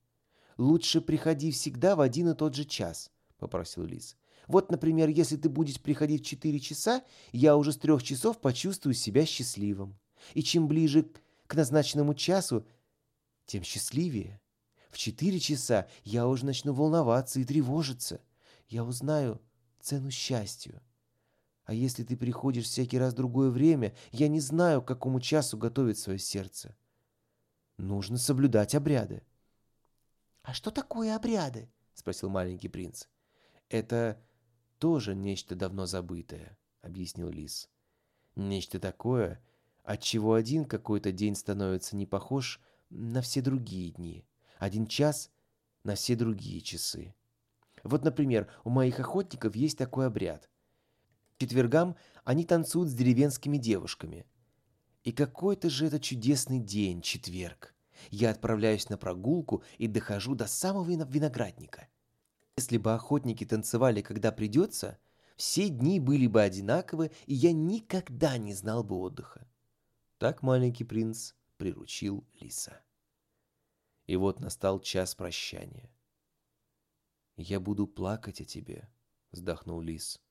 «Лучше приходи всегда в один и тот же час», — попросил лис. «Вот, например, если ты будешь приходить в четыре часа, я уже с трех часов почувствую себя счастливым. И чем ближе к назначенному часу, тем счастливее. В четыре часа я уже начну волноваться и тревожиться. Я узнаю цену счастью. А если ты приходишь всякий раз в другое время, я не знаю, к какому часу готовить свое сердце. Нужно соблюдать обряды. «А что такое обряды?» — спросил маленький принц. «Это тоже нечто давно забытое», — объяснил лис. «Нечто такое, от чего один какой-то день становится не похож на все другие дни, один час на все другие часы. Вот, например, у моих охотников есть такой обряд. четвергам они танцуют с деревенскими девушками. И какой-то же это чудесный день, четверг. Я отправляюсь на прогулку и дохожу до самого виноградника. Если бы охотники танцевали, когда придется, все дни были бы одинаковы, и я никогда не знал бы отдыха. Так маленький принц приручил лиса. И вот настал час прощания. «Я буду плакать о тебе», — вздохнул лис.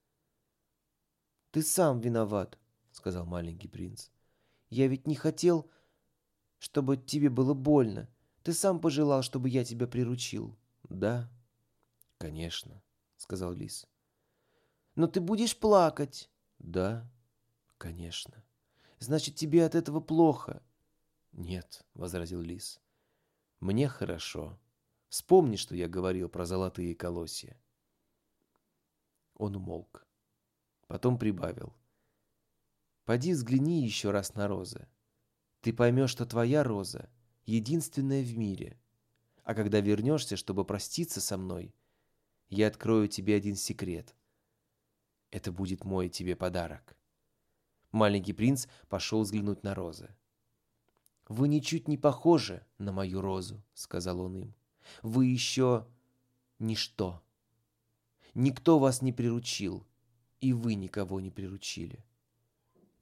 «Ты сам виноват», — сказал маленький принц. «Я ведь не хотел, чтобы тебе было больно. Ты сам пожелал, чтобы я тебя приручил». «Да, конечно», — сказал лис. «Но ты будешь плакать». «Да, конечно». Значит, тебе от этого плохо. Нет, возразил лис. Мне хорошо. Вспомни, что я говорил про золотые колосья. Он умолк. Потом прибавил. Поди взгляни еще раз на розы. Ты поймешь, что твоя роза единственная в мире. А когда вернешься, чтобы проститься со мной, я открою тебе один секрет. Это будет мой тебе подарок. Маленький принц пошел взглянуть на розы. «Вы ничуть не похожи на мою розу», — сказал он им. «Вы еще ничто. Никто вас не приручил, и вы никого не приручили.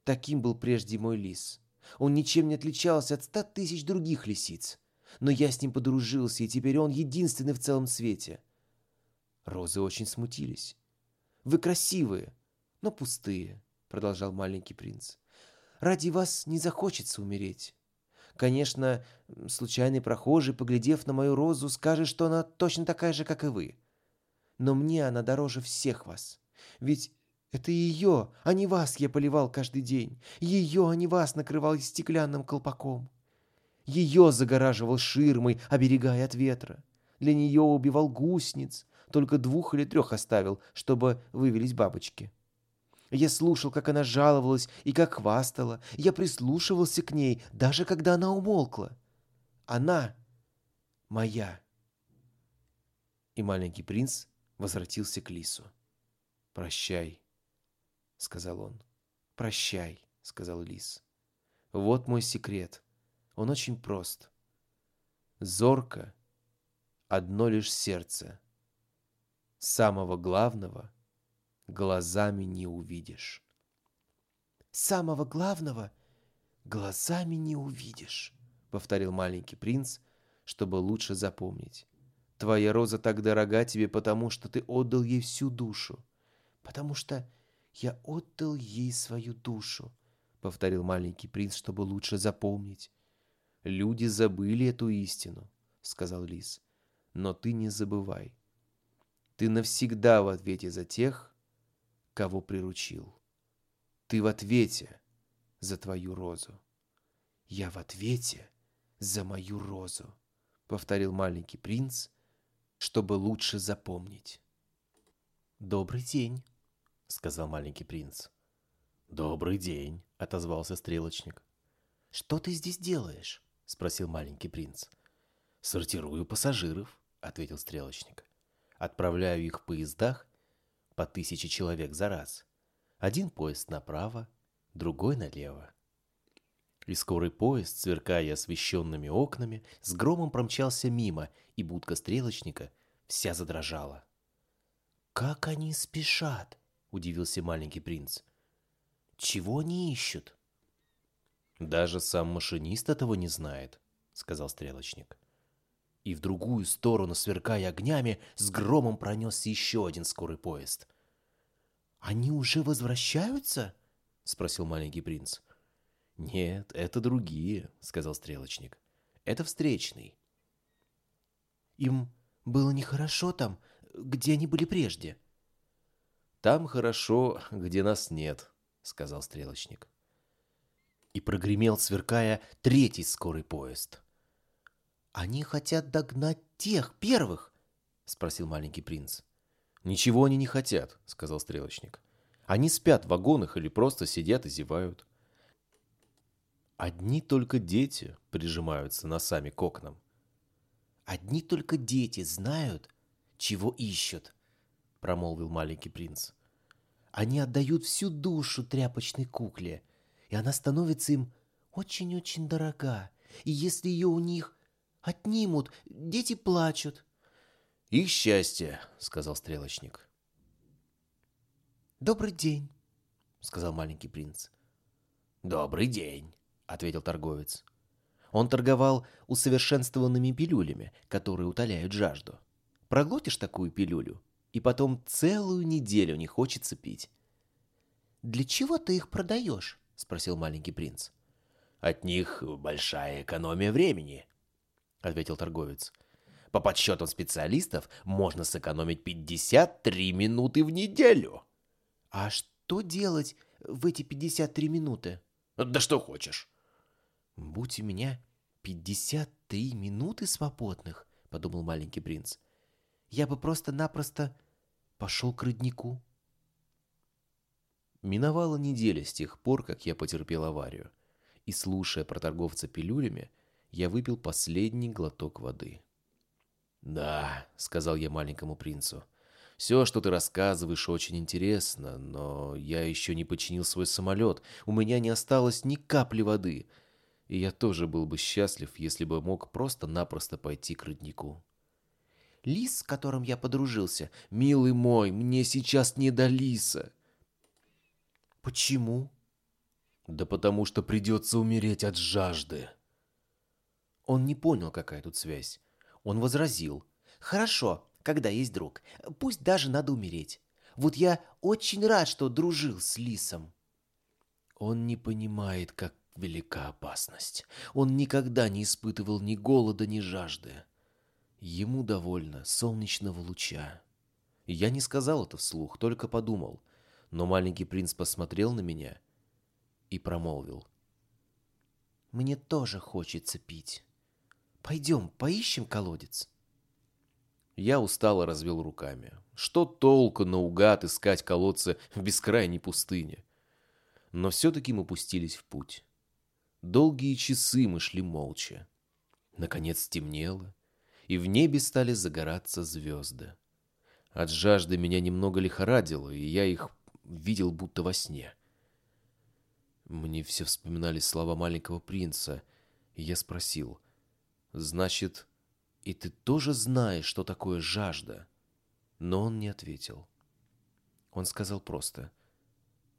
Таким был прежде мой лис. Он ничем не отличался от ста тысяч других лисиц. Но я с ним подружился, и теперь он единственный в целом свете. Розы очень смутились. Вы красивые, но пустые продолжал маленький принц. Ради вас не захочется умереть. Конечно, случайный прохожий, поглядев на мою розу, скажет, что она точно такая же, как и вы. Но мне она дороже всех вас. Ведь это ее, а не вас я поливал каждый день. Ее, а не вас накрывал стеклянным колпаком. Ее загораживал ширмой, оберегая от ветра. Для нее убивал гусениц, только двух или трех оставил, чтобы вывелись бабочки. Я слушал, как она жаловалась и как хвастала. Я прислушивался к ней, даже когда она умолкла. Она моя. И маленький принц возвратился к лису. «Прощай», — сказал он. «Прощай», — сказал лис. «Вот мой секрет. Он очень прост. Зорко — одно лишь сердце. Самого главного — глазами не увидишь. «Самого главного глазами не увидишь», — повторил маленький принц, чтобы лучше запомнить. «Твоя роза так дорога тебе, потому что ты отдал ей всю душу». «Потому что я отдал ей свою душу», — повторил маленький принц, чтобы лучше запомнить. «Люди забыли эту истину», — сказал лис. «Но ты не забывай. Ты навсегда в ответе за тех, кого приручил. Ты в ответе за твою розу. Я в ответе за мою розу, повторил маленький принц, чтобы лучше запомнить. «Добрый день», — сказал маленький принц. «Добрый день», — отозвался стрелочник. «Что ты здесь делаешь?» — спросил маленький принц. «Сортирую пассажиров», — ответил стрелочник. «Отправляю их в поездах по тысяче человек за раз. Один поезд направо, другой налево. И скорый поезд, сверкая освещенными окнами, с громом промчался мимо, и будка стрелочника вся задрожала. «Как они спешат!» — удивился маленький принц. «Чего они ищут?» «Даже сам машинист этого не знает», — сказал стрелочник. И в другую сторону, сверкая огнями, с громом пронесся еще один скорый поезд. «Они уже возвращаются?» — спросил маленький принц. «Нет, это другие», — сказал стрелочник. «Это встречный». «Им было нехорошо там, где они были прежде?» «Там хорошо, где нас нет», — сказал стрелочник. И прогремел, сверкая, третий скорый поезд. «Они хотят догнать тех первых?» — спросил маленький принц. «Ничего они не хотят», — сказал стрелочник. «Они спят в вагонах или просто сидят и зевают. Одни только дети прижимаются носами к окнам. «Одни только дети знают, чего ищут», — промолвил маленький принц. «Они отдают всю душу тряпочной кукле, и она становится им очень-очень дорога. И если ее у них отнимут, дети плачут». «Их счастье», — сказал стрелочник. «Добрый день», — сказал маленький принц. «Добрый день», ответил торговец. Он торговал усовершенствованными пилюлями, которые утоляют жажду. Проглотишь такую пилюлю, и потом целую неделю не хочется пить. «Для чего ты их продаешь?» — спросил маленький принц. «От них большая экономия времени», — ответил торговец. «По подсчетам специалистов можно сэкономить 53 минуты в неделю». «А что делать в эти 53 минуты?» «Да что хочешь. «Будь у меня пятьдесят три минуты свободных», — подумал маленький принц, — «я бы просто-напросто пошел к роднику». Миновала неделя с тех пор, как я потерпел аварию, и, слушая про торговца пилюлями, я выпил последний глоток воды. «Да», — сказал я маленькому принцу, — «все, что ты рассказываешь, очень интересно, но я еще не починил свой самолет, у меня не осталось ни капли воды, и я тоже был бы счастлив, если бы мог просто-напросто пойти к роднику. Лис, с которым я подружился, милый мой, мне сейчас не до лиса. Почему? Да потому что придется умереть от жажды. Он не понял, какая тут связь. Он возразил. Хорошо, когда есть друг. Пусть даже надо умереть. Вот я очень рад, что дружил с лисом. Он не понимает, как велика опасность. Он никогда не испытывал ни голода, ни жажды. Ему довольно солнечного луча. Я не сказал это вслух, только подумал. Но маленький принц посмотрел на меня и промолвил. «Мне тоже хочется пить. Пойдем, поищем колодец». Я устало развел руками. Что толку наугад искать колодцы в бескрайней пустыне? Но все-таки мы пустились в путь. Долгие часы мы шли молча. Наконец стемнело, и в небе стали загораться звезды. От жажды меня немного лихорадило, и я их видел будто во сне. Мне все вспоминали слова маленького принца, и я спросил, «Значит, и ты тоже знаешь, что такое жажда?» Но он не ответил. Он сказал просто,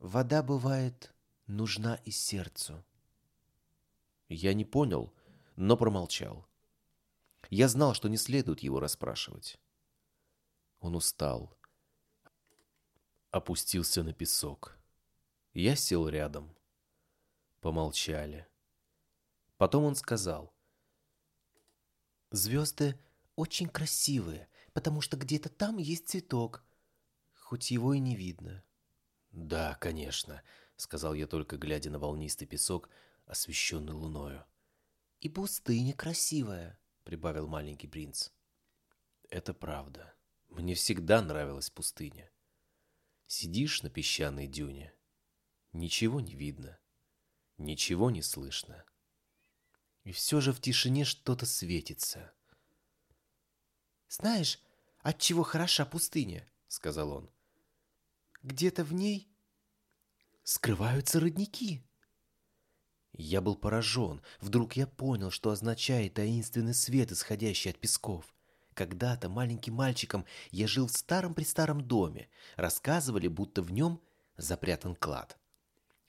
«Вода бывает нужна и сердцу». Я не понял, но промолчал. Я знал, что не следует его расспрашивать. Он устал. Опустился на песок. Я сел рядом. Помолчали. Потом он сказал. «Звезды очень красивые, потому что где-то там есть цветок, хоть его и не видно». «Да, конечно», — сказал я только, глядя на волнистый песок, освещенный луною. «И пустыня красивая», — прибавил маленький принц. Это правда. Мне всегда нравилась пустыня. Сидишь на песчаной дюне, ничего не видно, ничего не слышно. И все же в тишине что-то светится. «Знаешь, от чего хороша пустыня?» — сказал он. «Где-то в ней скрываются родники». Я был поражен. Вдруг я понял, что означает таинственный свет, исходящий от песков. Когда-то маленьким мальчиком я жил в старом-престаром доме. Рассказывали, будто в нем запрятан клад.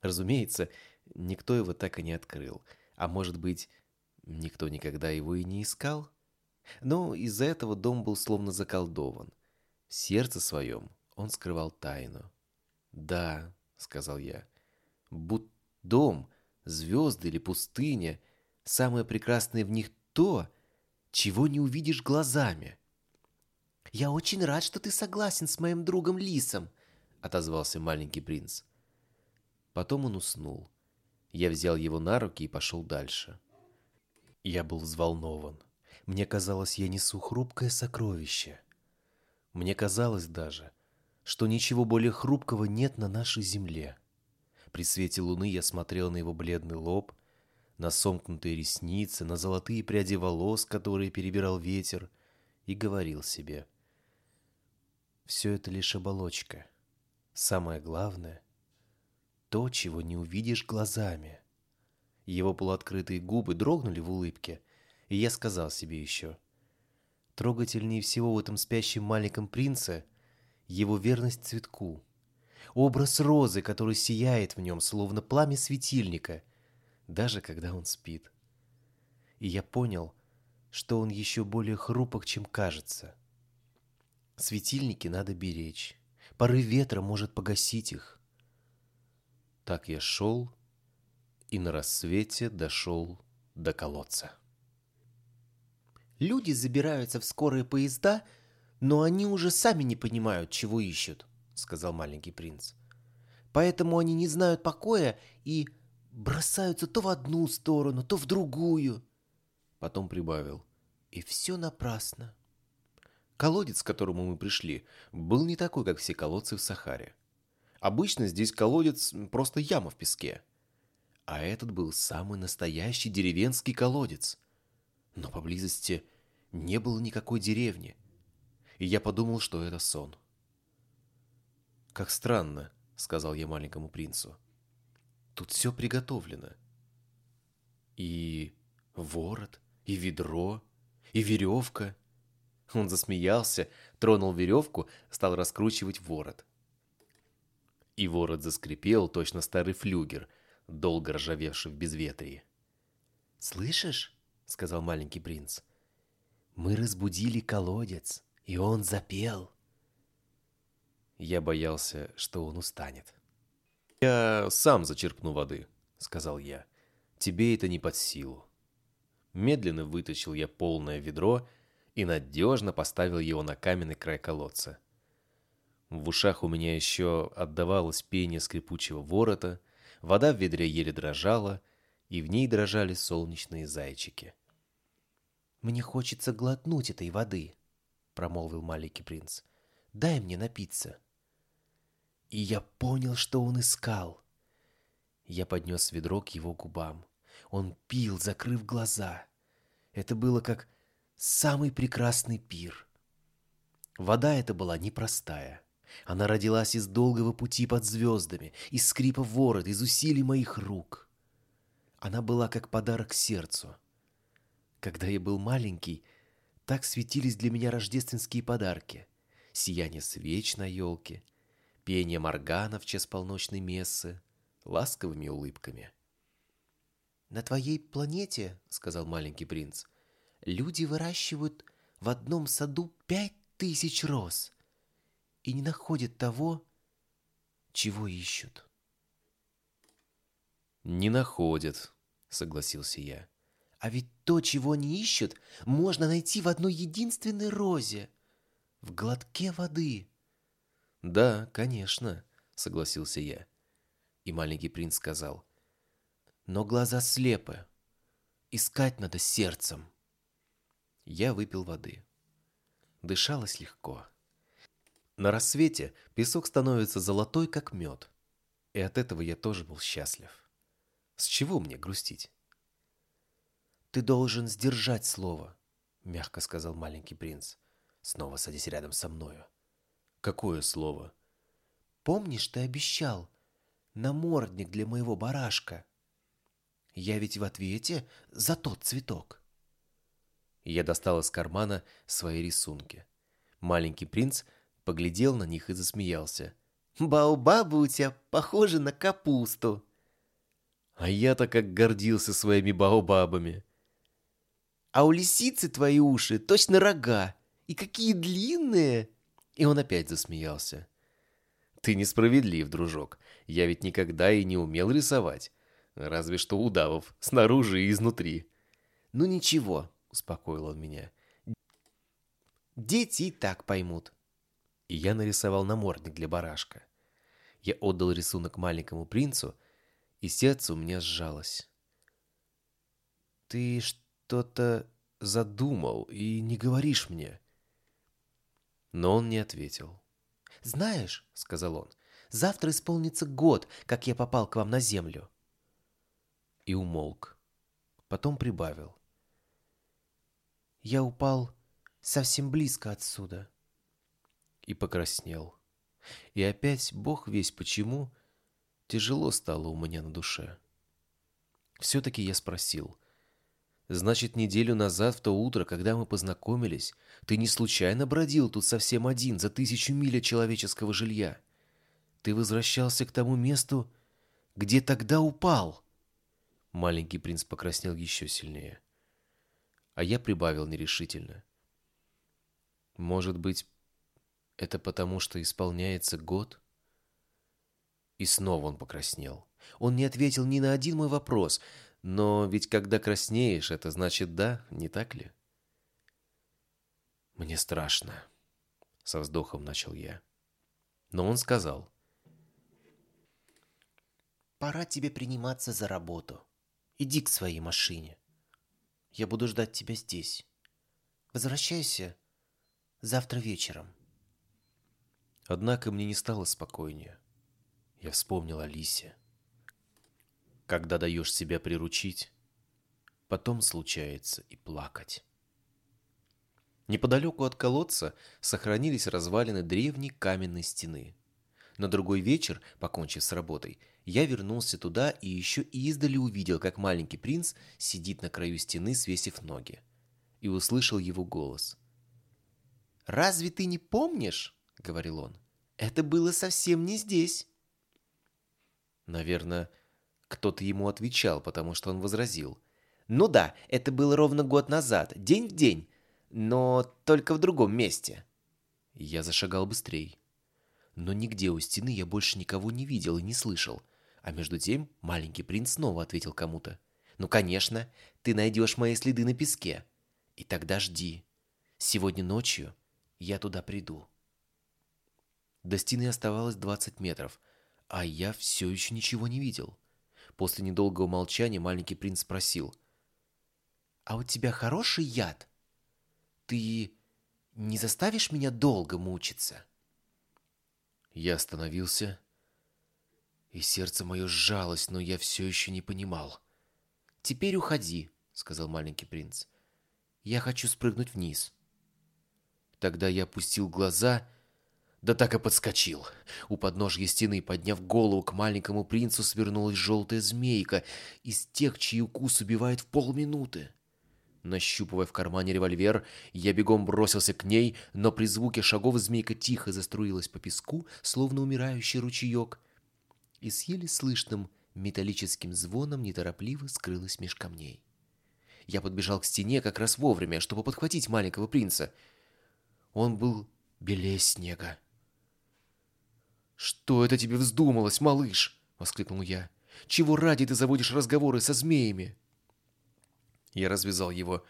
Разумеется, никто его так и не открыл. А может быть, никто никогда его и не искал? Но из-за этого дом был словно заколдован. В сердце своем он скрывал тайну. «Да», — сказал я, — «будь дом, звезды или пустыня, самое прекрасное в них то, чего не увидишь глазами». «Я очень рад, что ты согласен с моим другом Лисом», — отозвался маленький принц. Потом он уснул. Я взял его на руки и пошел дальше. Я был взволнован. Мне казалось, я несу хрупкое сокровище. Мне казалось даже, что ничего более хрупкого нет на нашей земле. При свете луны я смотрел на его бледный лоб, на сомкнутые ресницы, на золотые пряди волос, которые перебирал ветер, и говорил себе. Все это лишь оболочка. Самое главное — то, чего не увидишь глазами. Его полуоткрытые губы дрогнули в улыбке, и я сказал себе еще. Трогательнее всего в этом спящем маленьком принце его верность цветку. Образ розы, который сияет в нем, словно пламя светильника, даже когда он спит. И я понял, что он еще более хрупок, чем кажется. Светильники надо беречь. Порыв ветра может погасить их. Так я шел и на рассвете дошел до колодца. Люди забираются в скорые поезда, но они уже сами не понимают, чего ищут, сказал маленький принц. Поэтому они не знают покоя и бросаются то в одну сторону, то в другую. Потом прибавил. И все напрасно. Колодец, к которому мы пришли, был не такой, как все колодцы в Сахаре. Обычно здесь колодец просто яма в песке а этот был самый настоящий деревенский колодец. Но поблизости не было никакой деревни, и я подумал, что это сон. «Как странно», — сказал я маленькому принцу. «Тут все приготовлено. И ворот, и ведро, и веревка». Он засмеялся, тронул веревку, стал раскручивать ворот. И ворот заскрипел, точно старый флюгер — долго ржавевший в безветрии. «Слышишь?» — сказал маленький принц. «Мы разбудили колодец, и он запел». Я боялся, что он устанет. «Я сам зачерпну воды», — сказал я. «Тебе это не под силу». Медленно вытащил я полное ведро и надежно поставил его на каменный край колодца. В ушах у меня еще отдавалось пение скрипучего ворота — Вода в ведре еле дрожала, и в ней дрожали солнечные зайчики. «Мне хочется глотнуть этой воды», — промолвил маленький принц. «Дай мне напиться». И я понял, что он искал. Я поднес ведро к его губам. Он пил, закрыв глаза. Это было как самый прекрасный пир. Вода эта была непростая. Она родилась из долгого пути под звездами, из скрипа ворот, из усилий моих рук. Она была как подарок сердцу. Когда я был маленький, так светились для меня рождественские подарки. Сияние свеч на елке, пение моргана в час полночной мессы, ласковыми улыбками. «На твоей планете, — сказал маленький принц, — люди выращивают в одном саду пять тысяч роз — и не находят того, чего ищут. «Не находят», — согласился я. «А ведь то, чего они ищут, можно найти в одной единственной розе, в глотке воды». «Да, конечно», — согласился я. И маленький принц сказал. «Но глаза слепы. Искать надо сердцем». Я выпил воды. Дышалось легко. На рассвете песок становится золотой, как мед. И от этого я тоже был счастлив. С чего мне грустить? «Ты должен сдержать слово», — мягко сказал маленький принц, снова садясь рядом со мною. «Какое слово?» «Помнишь, ты обещал намордник для моего барашка? Я ведь в ответе за тот цветок». Я достал из кармана свои рисунки. Маленький принц поглядел на них и засмеялся. «Баобабы у тебя похожи на капусту». А я-то как гордился своими баобабами. «А у лисицы твои уши точно рога. И какие длинные!» И он опять засмеялся. «Ты несправедлив, дружок. Я ведь никогда и не умел рисовать. Разве что удавов, снаружи и изнутри». «Ну ничего», — успокоил он меня. «Дети и так поймут». И я нарисовал намордник для барашка. Я отдал рисунок маленькому принцу, и сердце у меня сжалось. «Ты что-то задумал и не говоришь мне?» Но он не ответил. «Знаешь», — сказал он, — «завтра исполнится год, как я попал к вам на землю». И умолк. Потом прибавил. «Я упал совсем близко отсюда». И покраснел. И опять, бог весь почему, тяжело стало у меня на душе. Все-таки я спросил. «Значит, неделю назад, в то утро, когда мы познакомились, ты не случайно бродил тут совсем один, за тысячу миль человеческого жилья? Ты возвращался к тому месту, где тогда упал?» Маленький принц покраснел еще сильнее. А я прибавил нерешительно. «Может быть, это потому, что исполняется год?» И снова он покраснел. Он не ответил ни на один мой вопрос, но ведь когда краснеешь, это значит «да», не так ли? «Мне страшно», — со вздохом начал я. Но он сказал. «Пора тебе приниматься за работу. Иди к своей машине. Я буду ждать тебя здесь. Возвращайся завтра вечером». Однако мне не стало спокойнее. Я вспомнил о Лисе. Когда даешь себя приручить, потом случается и плакать. Неподалеку от колодца сохранились развалины древней каменной стены. На другой вечер, покончив с работой, я вернулся туда и еще издали увидел, как маленький принц сидит на краю стены, свесив ноги. И услышал его голос. «Разве ты не помнишь?» — говорил он. «Это было совсем не здесь». Наверное, кто-то ему отвечал, потому что он возразил. «Ну да, это было ровно год назад, день в день, но только в другом месте». Я зашагал быстрей. Но нигде у стены я больше никого не видел и не слышал. А между тем маленький принц снова ответил кому-то. «Ну, конечно, ты найдешь мои следы на песке. И тогда жди. Сегодня ночью я туда приду». До стены оставалось двадцать метров — а я все еще ничего не видел. После недолгого молчания маленький принц спросил. «А у тебя хороший яд? Ты не заставишь меня долго мучиться?» Я остановился, и сердце мое сжалось, но я все еще не понимал. «Теперь уходи», — сказал маленький принц. «Я хочу спрыгнуть вниз». Тогда я опустил глаза да так и подскочил. У подножья стены, подняв голову к маленькому принцу, свернулась желтая змейка из тех, чьи укус убивает в полминуты. Нащупывая в кармане револьвер, я бегом бросился к ней, но при звуке шагов змейка тихо заструилась по песку, словно умирающий ручеек, и с еле слышным металлическим звоном неторопливо скрылась меж камней. Я подбежал к стене как раз вовремя, чтобы подхватить маленького принца. Он был белее снега. «Что это тебе вздумалось, малыш?» — воскликнул я. «Чего ради ты заводишь разговоры со змеями?» Я развязал его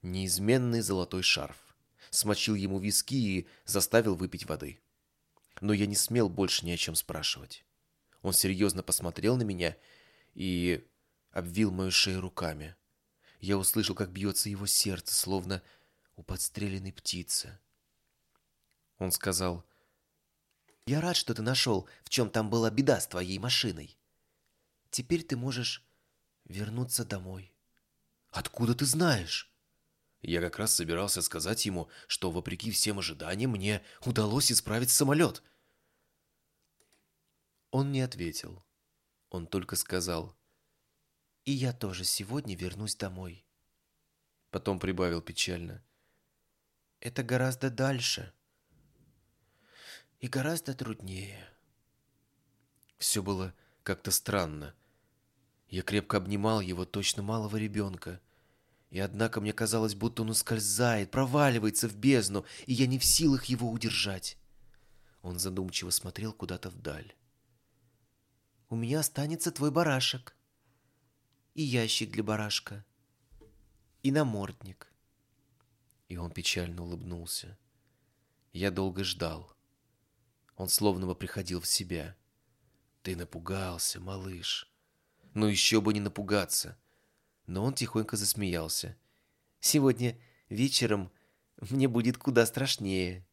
неизменный золотой шарф, смочил ему виски и заставил выпить воды. Но я не смел больше ни о чем спрашивать. Он серьезно посмотрел на меня и обвил мою шею руками. Я услышал, как бьется его сердце, словно у подстреленной птицы. Он сказал, «Я рад, что ты нашел, в чем там была беда с твоей машиной. Теперь ты можешь вернуться домой». «Откуда ты знаешь?» Я как раз собирался сказать ему, что, вопреки всем ожиданиям, мне удалось исправить самолет. Он не ответил. Он только сказал, «И я тоже сегодня вернусь домой». Потом прибавил печально, «Это гораздо дальше и гораздо труднее». Все было как-то странно. Я крепко обнимал его, точно малого ребенка. И однако мне казалось, будто он ускользает, проваливается в бездну, и я не в силах его удержать. Он задумчиво смотрел куда-то вдаль. «У меня останется твой барашек. И ящик для барашка. И намордник». И он печально улыбнулся. Я долго ждал. Он словно бы приходил в себя. «Ты напугался, малыш». «Ну еще бы не напугаться» но он тихонько засмеялся. «Сегодня вечером мне будет куда страшнее».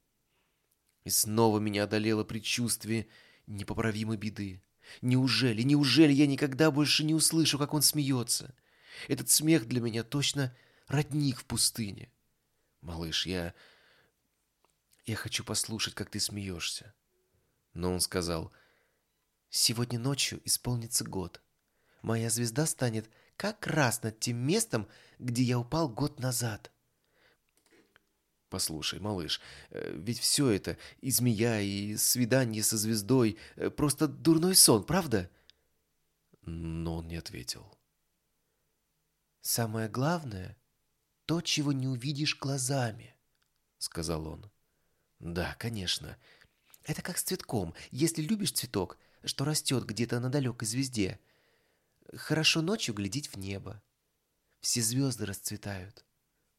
И снова меня одолело предчувствие непоправимой беды. Неужели, неужели я никогда больше не услышу, как он смеется? Этот смех для меня точно родник в пустыне. Малыш, я... Я хочу послушать, как ты смеешься. Но он сказал, сегодня ночью исполнится год. Моя звезда станет как раз над тем местом, где я упал год назад. Послушай, малыш, э, ведь все это, и змея, и свидание со звездой, э, просто дурной сон, правда? Но он не ответил. Самое главное — то, чего не увидишь глазами, — сказал он. Да, конечно. Это как с цветком. Если любишь цветок, что растет где-то на далекой звезде — Хорошо ночью глядеть в небо. Все звезды расцветают.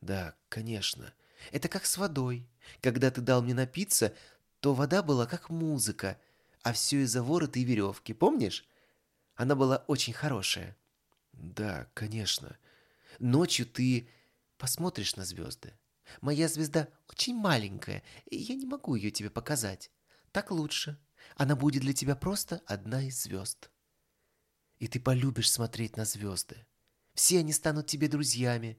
Да, конечно. Это как с водой. Когда ты дал мне напиться, то вода была как музыка, а все из-за ворота и веревки, помнишь? Она была очень хорошая. Да, конечно. Ночью ты посмотришь на звезды. Моя звезда очень маленькая, и я не могу ее тебе показать. Так лучше. Она будет для тебя просто одна из звезд и ты полюбишь смотреть на звезды. Все они станут тебе друзьями.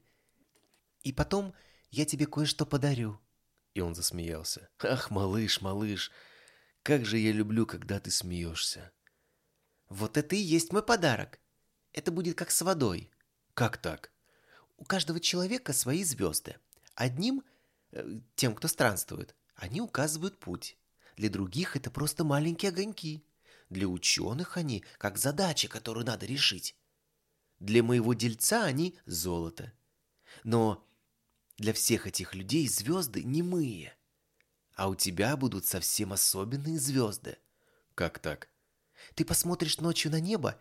И потом я тебе кое-что подарю». И он засмеялся. «Ах, малыш, малыш, как же я люблю, когда ты смеешься!» «Вот это и есть мой подарок. Это будет как с водой». «Как так?» «У каждого человека свои звезды. Одним, э, тем, кто странствует, они указывают путь. Для других это просто маленькие огоньки. Для ученых они как задача, которую надо решить. Для моего дельца они золото. Но для всех этих людей звезды немые. А у тебя будут совсем особенные звезды. Как так? Ты посмотришь ночью на небо,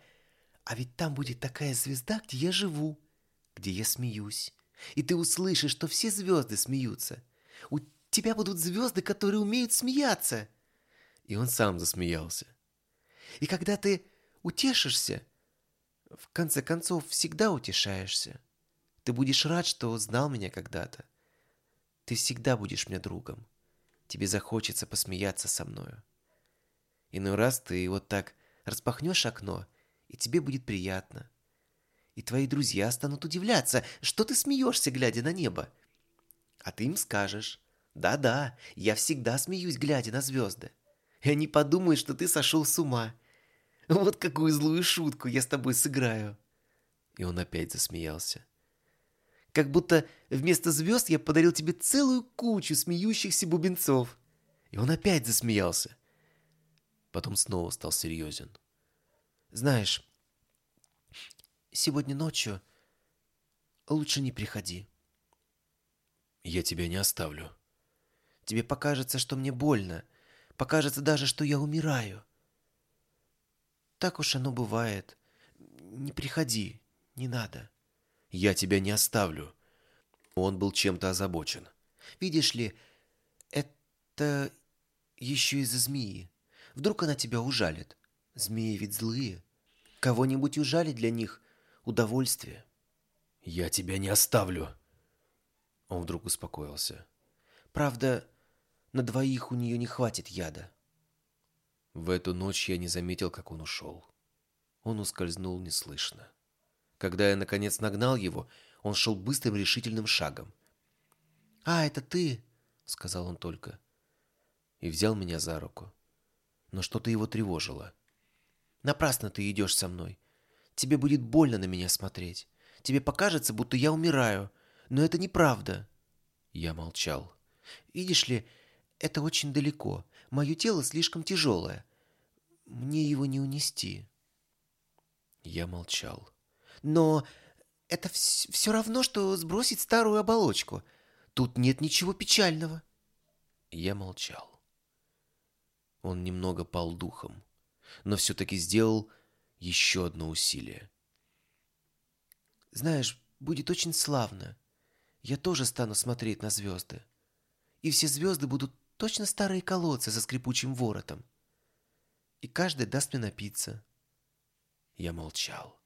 а ведь там будет такая звезда, где я живу, где я смеюсь. И ты услышишь, что все звезды смеются. У тебя будут звезды, которые умеют смеяться. И он сам засмеялся. И когда ты утешишься, в конце концов всегда утешаешься. Ты будешь рад, что знал меня когда-то. Ты всегда будешь мне другом. Тебе захочется посмеяться со мною. Иной раз ты вот так распахнешь окно, и тебе будет приятно. И твои друзья станут удивляться, что ты смеешься, глядя на небо. А ты им скажешь, да-да, я всегда смеюсь, глядя на звезды. И они подумают, что ты сошел с ума, вот какую злую шутку я с тобой сыграю. И он опять засмеялся. Как будто вместо звезд я подарил тебе целую кучу смеющихся бубенцов. И он опять засмеялся. Потом снова стал серьезен. Знаешь, сегодня ночью лучше не приходи. Я тебя не оставлю. Тебе покажется, что мне больно. Покажется даже, что я умираю. Так уж оно бывает. Не приходи, не надо. Я тебя не оставлю. Он был чем-то озабочен. Видишь ли, это еще из-за змеи. Вдруг она тебя ужалит. Змеи ведь злые. Кого-нибудь ужалить для них удовольствие. Я тебя не оставлю. Он вдруг успокоился. Правда, На двоих у нее не хватит яда. В эту ночь я не заметил, как он ушел. Он ускользнул неслышно. Когда я, наконец, нагнал его, он шел быстрым решительным шагом. «А, это ты!» — сказал он только. И взял меня за руку. Но что-то его тревожило. «Напрасно ты идешь со мной. Тебе будет больно на меня смотреть. Тебе покажется, будто я умираю. Но это неправда». Я молчал. «Видишь ли, это очень далеко. Мое тело слишком тяжелое. Мне его не унести». Я молчал. «Но это вс все равно, что сбросить старую оболочку. Тут нет ничего печального». Я молчал. Он немного пал духом, но все-таки сделал еще одно усилие. «Знаешь, будет очень славно. Я тоже стану смотреть на звезды. И все звезды будут точно старые колодцы со скрипучим воротом. И каждый даст мне напиться». Я молчал.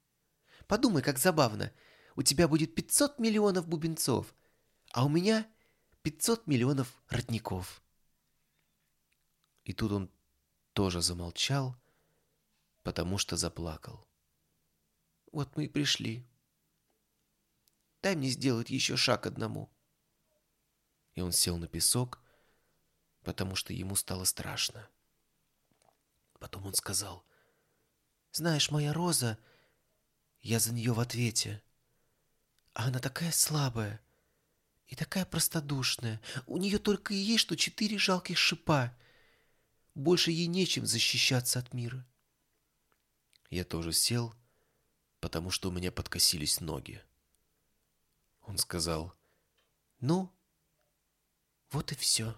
«Подумай, как забавно. У тебя будет 500 миллионов бубенцов, а у меня 500 миллионов родников». И тут он тоже замолчал, потому что заплакал. «Вот мы и пришли. Дай мне сделать еще шаг одному». И он сел на песок, потому что ему стало страшно. Потом он сказал, «Знаешь, моя роза, я за нее в ответе. А она такая слабая и такая простодушная. У нее только и есть, что четыре жалких шипа — больше ей нечем защищаться от мира. Я тоже сел, потому что у меня подкосились ноги. Он сказал, «Ну, вот и все».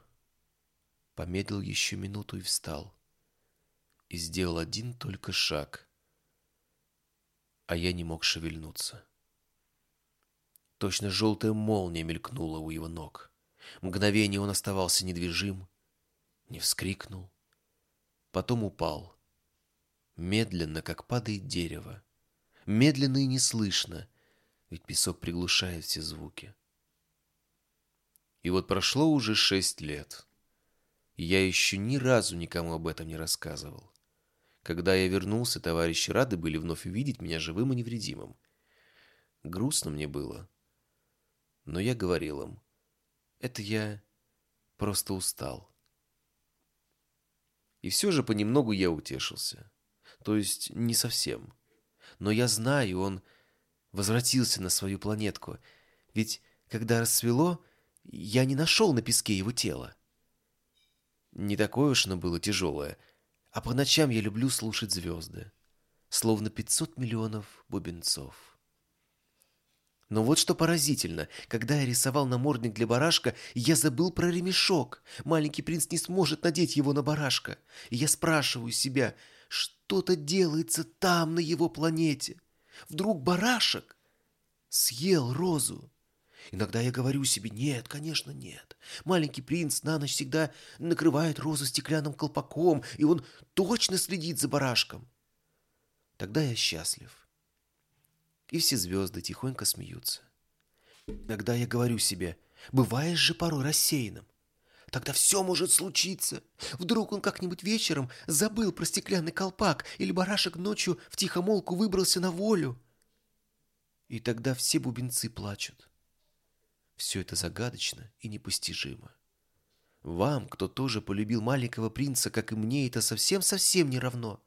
Помедлил еще минуту и встал. И сделал один только шаг. А я не мог шевельнуться. Точно желтая молния мелькнула у его ног. Мгновение он оставался недвижим, не вскрикнул, потом упал. Медленно, как падает дерево. Медленно и неслышно, ведь песок приглушает все звуки. И вот прошло уже шесть лет. Я еще ни разу никому об этом не рассказывал. Когда я вернулся, товарищи рады были вновь увидеть меня живым и невредимым. Грустно мне было. Но я говорил им, это я просто устал. И все же понемногу я утешился. То есть не совсем. Но я знаю, он возвратился на свою планетку. Ведь когда рассвело, я не нашел на песке его тело. Не такое уж оно было тяжелое. А по ночам я люблю слушать звезды. Словно 500 миллионов бубенцов. Но вот что поразительно, когда я рисовал намордник для барашка, я забыл про ремешок. Маленький принц не сможет надеть его на барашка. И я спрашиваю себя, что-то делается там, на его планете. Вдруг барашек съел розу. Иногда я говорю себе, нет, конечно, нет. Маленький принц на ночь всегда накрывает розу стеклянным колпаком, и он точно следит за барашком. Тогда я счастлив и все звезды тихонько смеются. Иногда я говорю себе, бываешь же порой рассеянным. Тогда все может случиться. Вдруг он как-нибудь вечером забыл про стеклянный колпак, или барашек ночью в тихомолку выбрался на волю. И тогда все бубенцы плачут. Все это загадочно и непостижимо. Вам, кто тоже полюбил маленького принца, как и мне, это совсем-совсем не равно.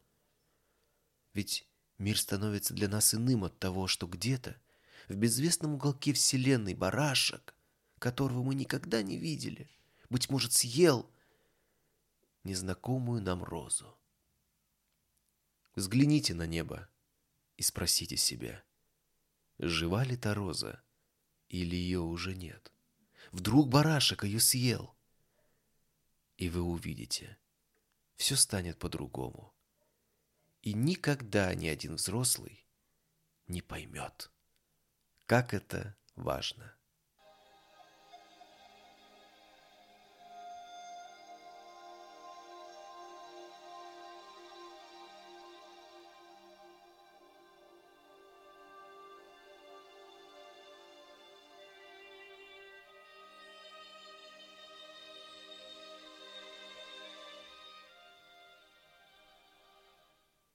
Ведь Мир становится для нас иным от того, что где-то, в безвестном уголке Вселенной, барашек, которого мы никогда не видели, быть может, съел незнакомую нам розу. Взгляните на небо и спросите себя, жива ли та роза или ее уже нет. Вдруг барашек ее съел, и вы увидите, все станет по-другому и никогда ни один взрослый не поймет, как это важно.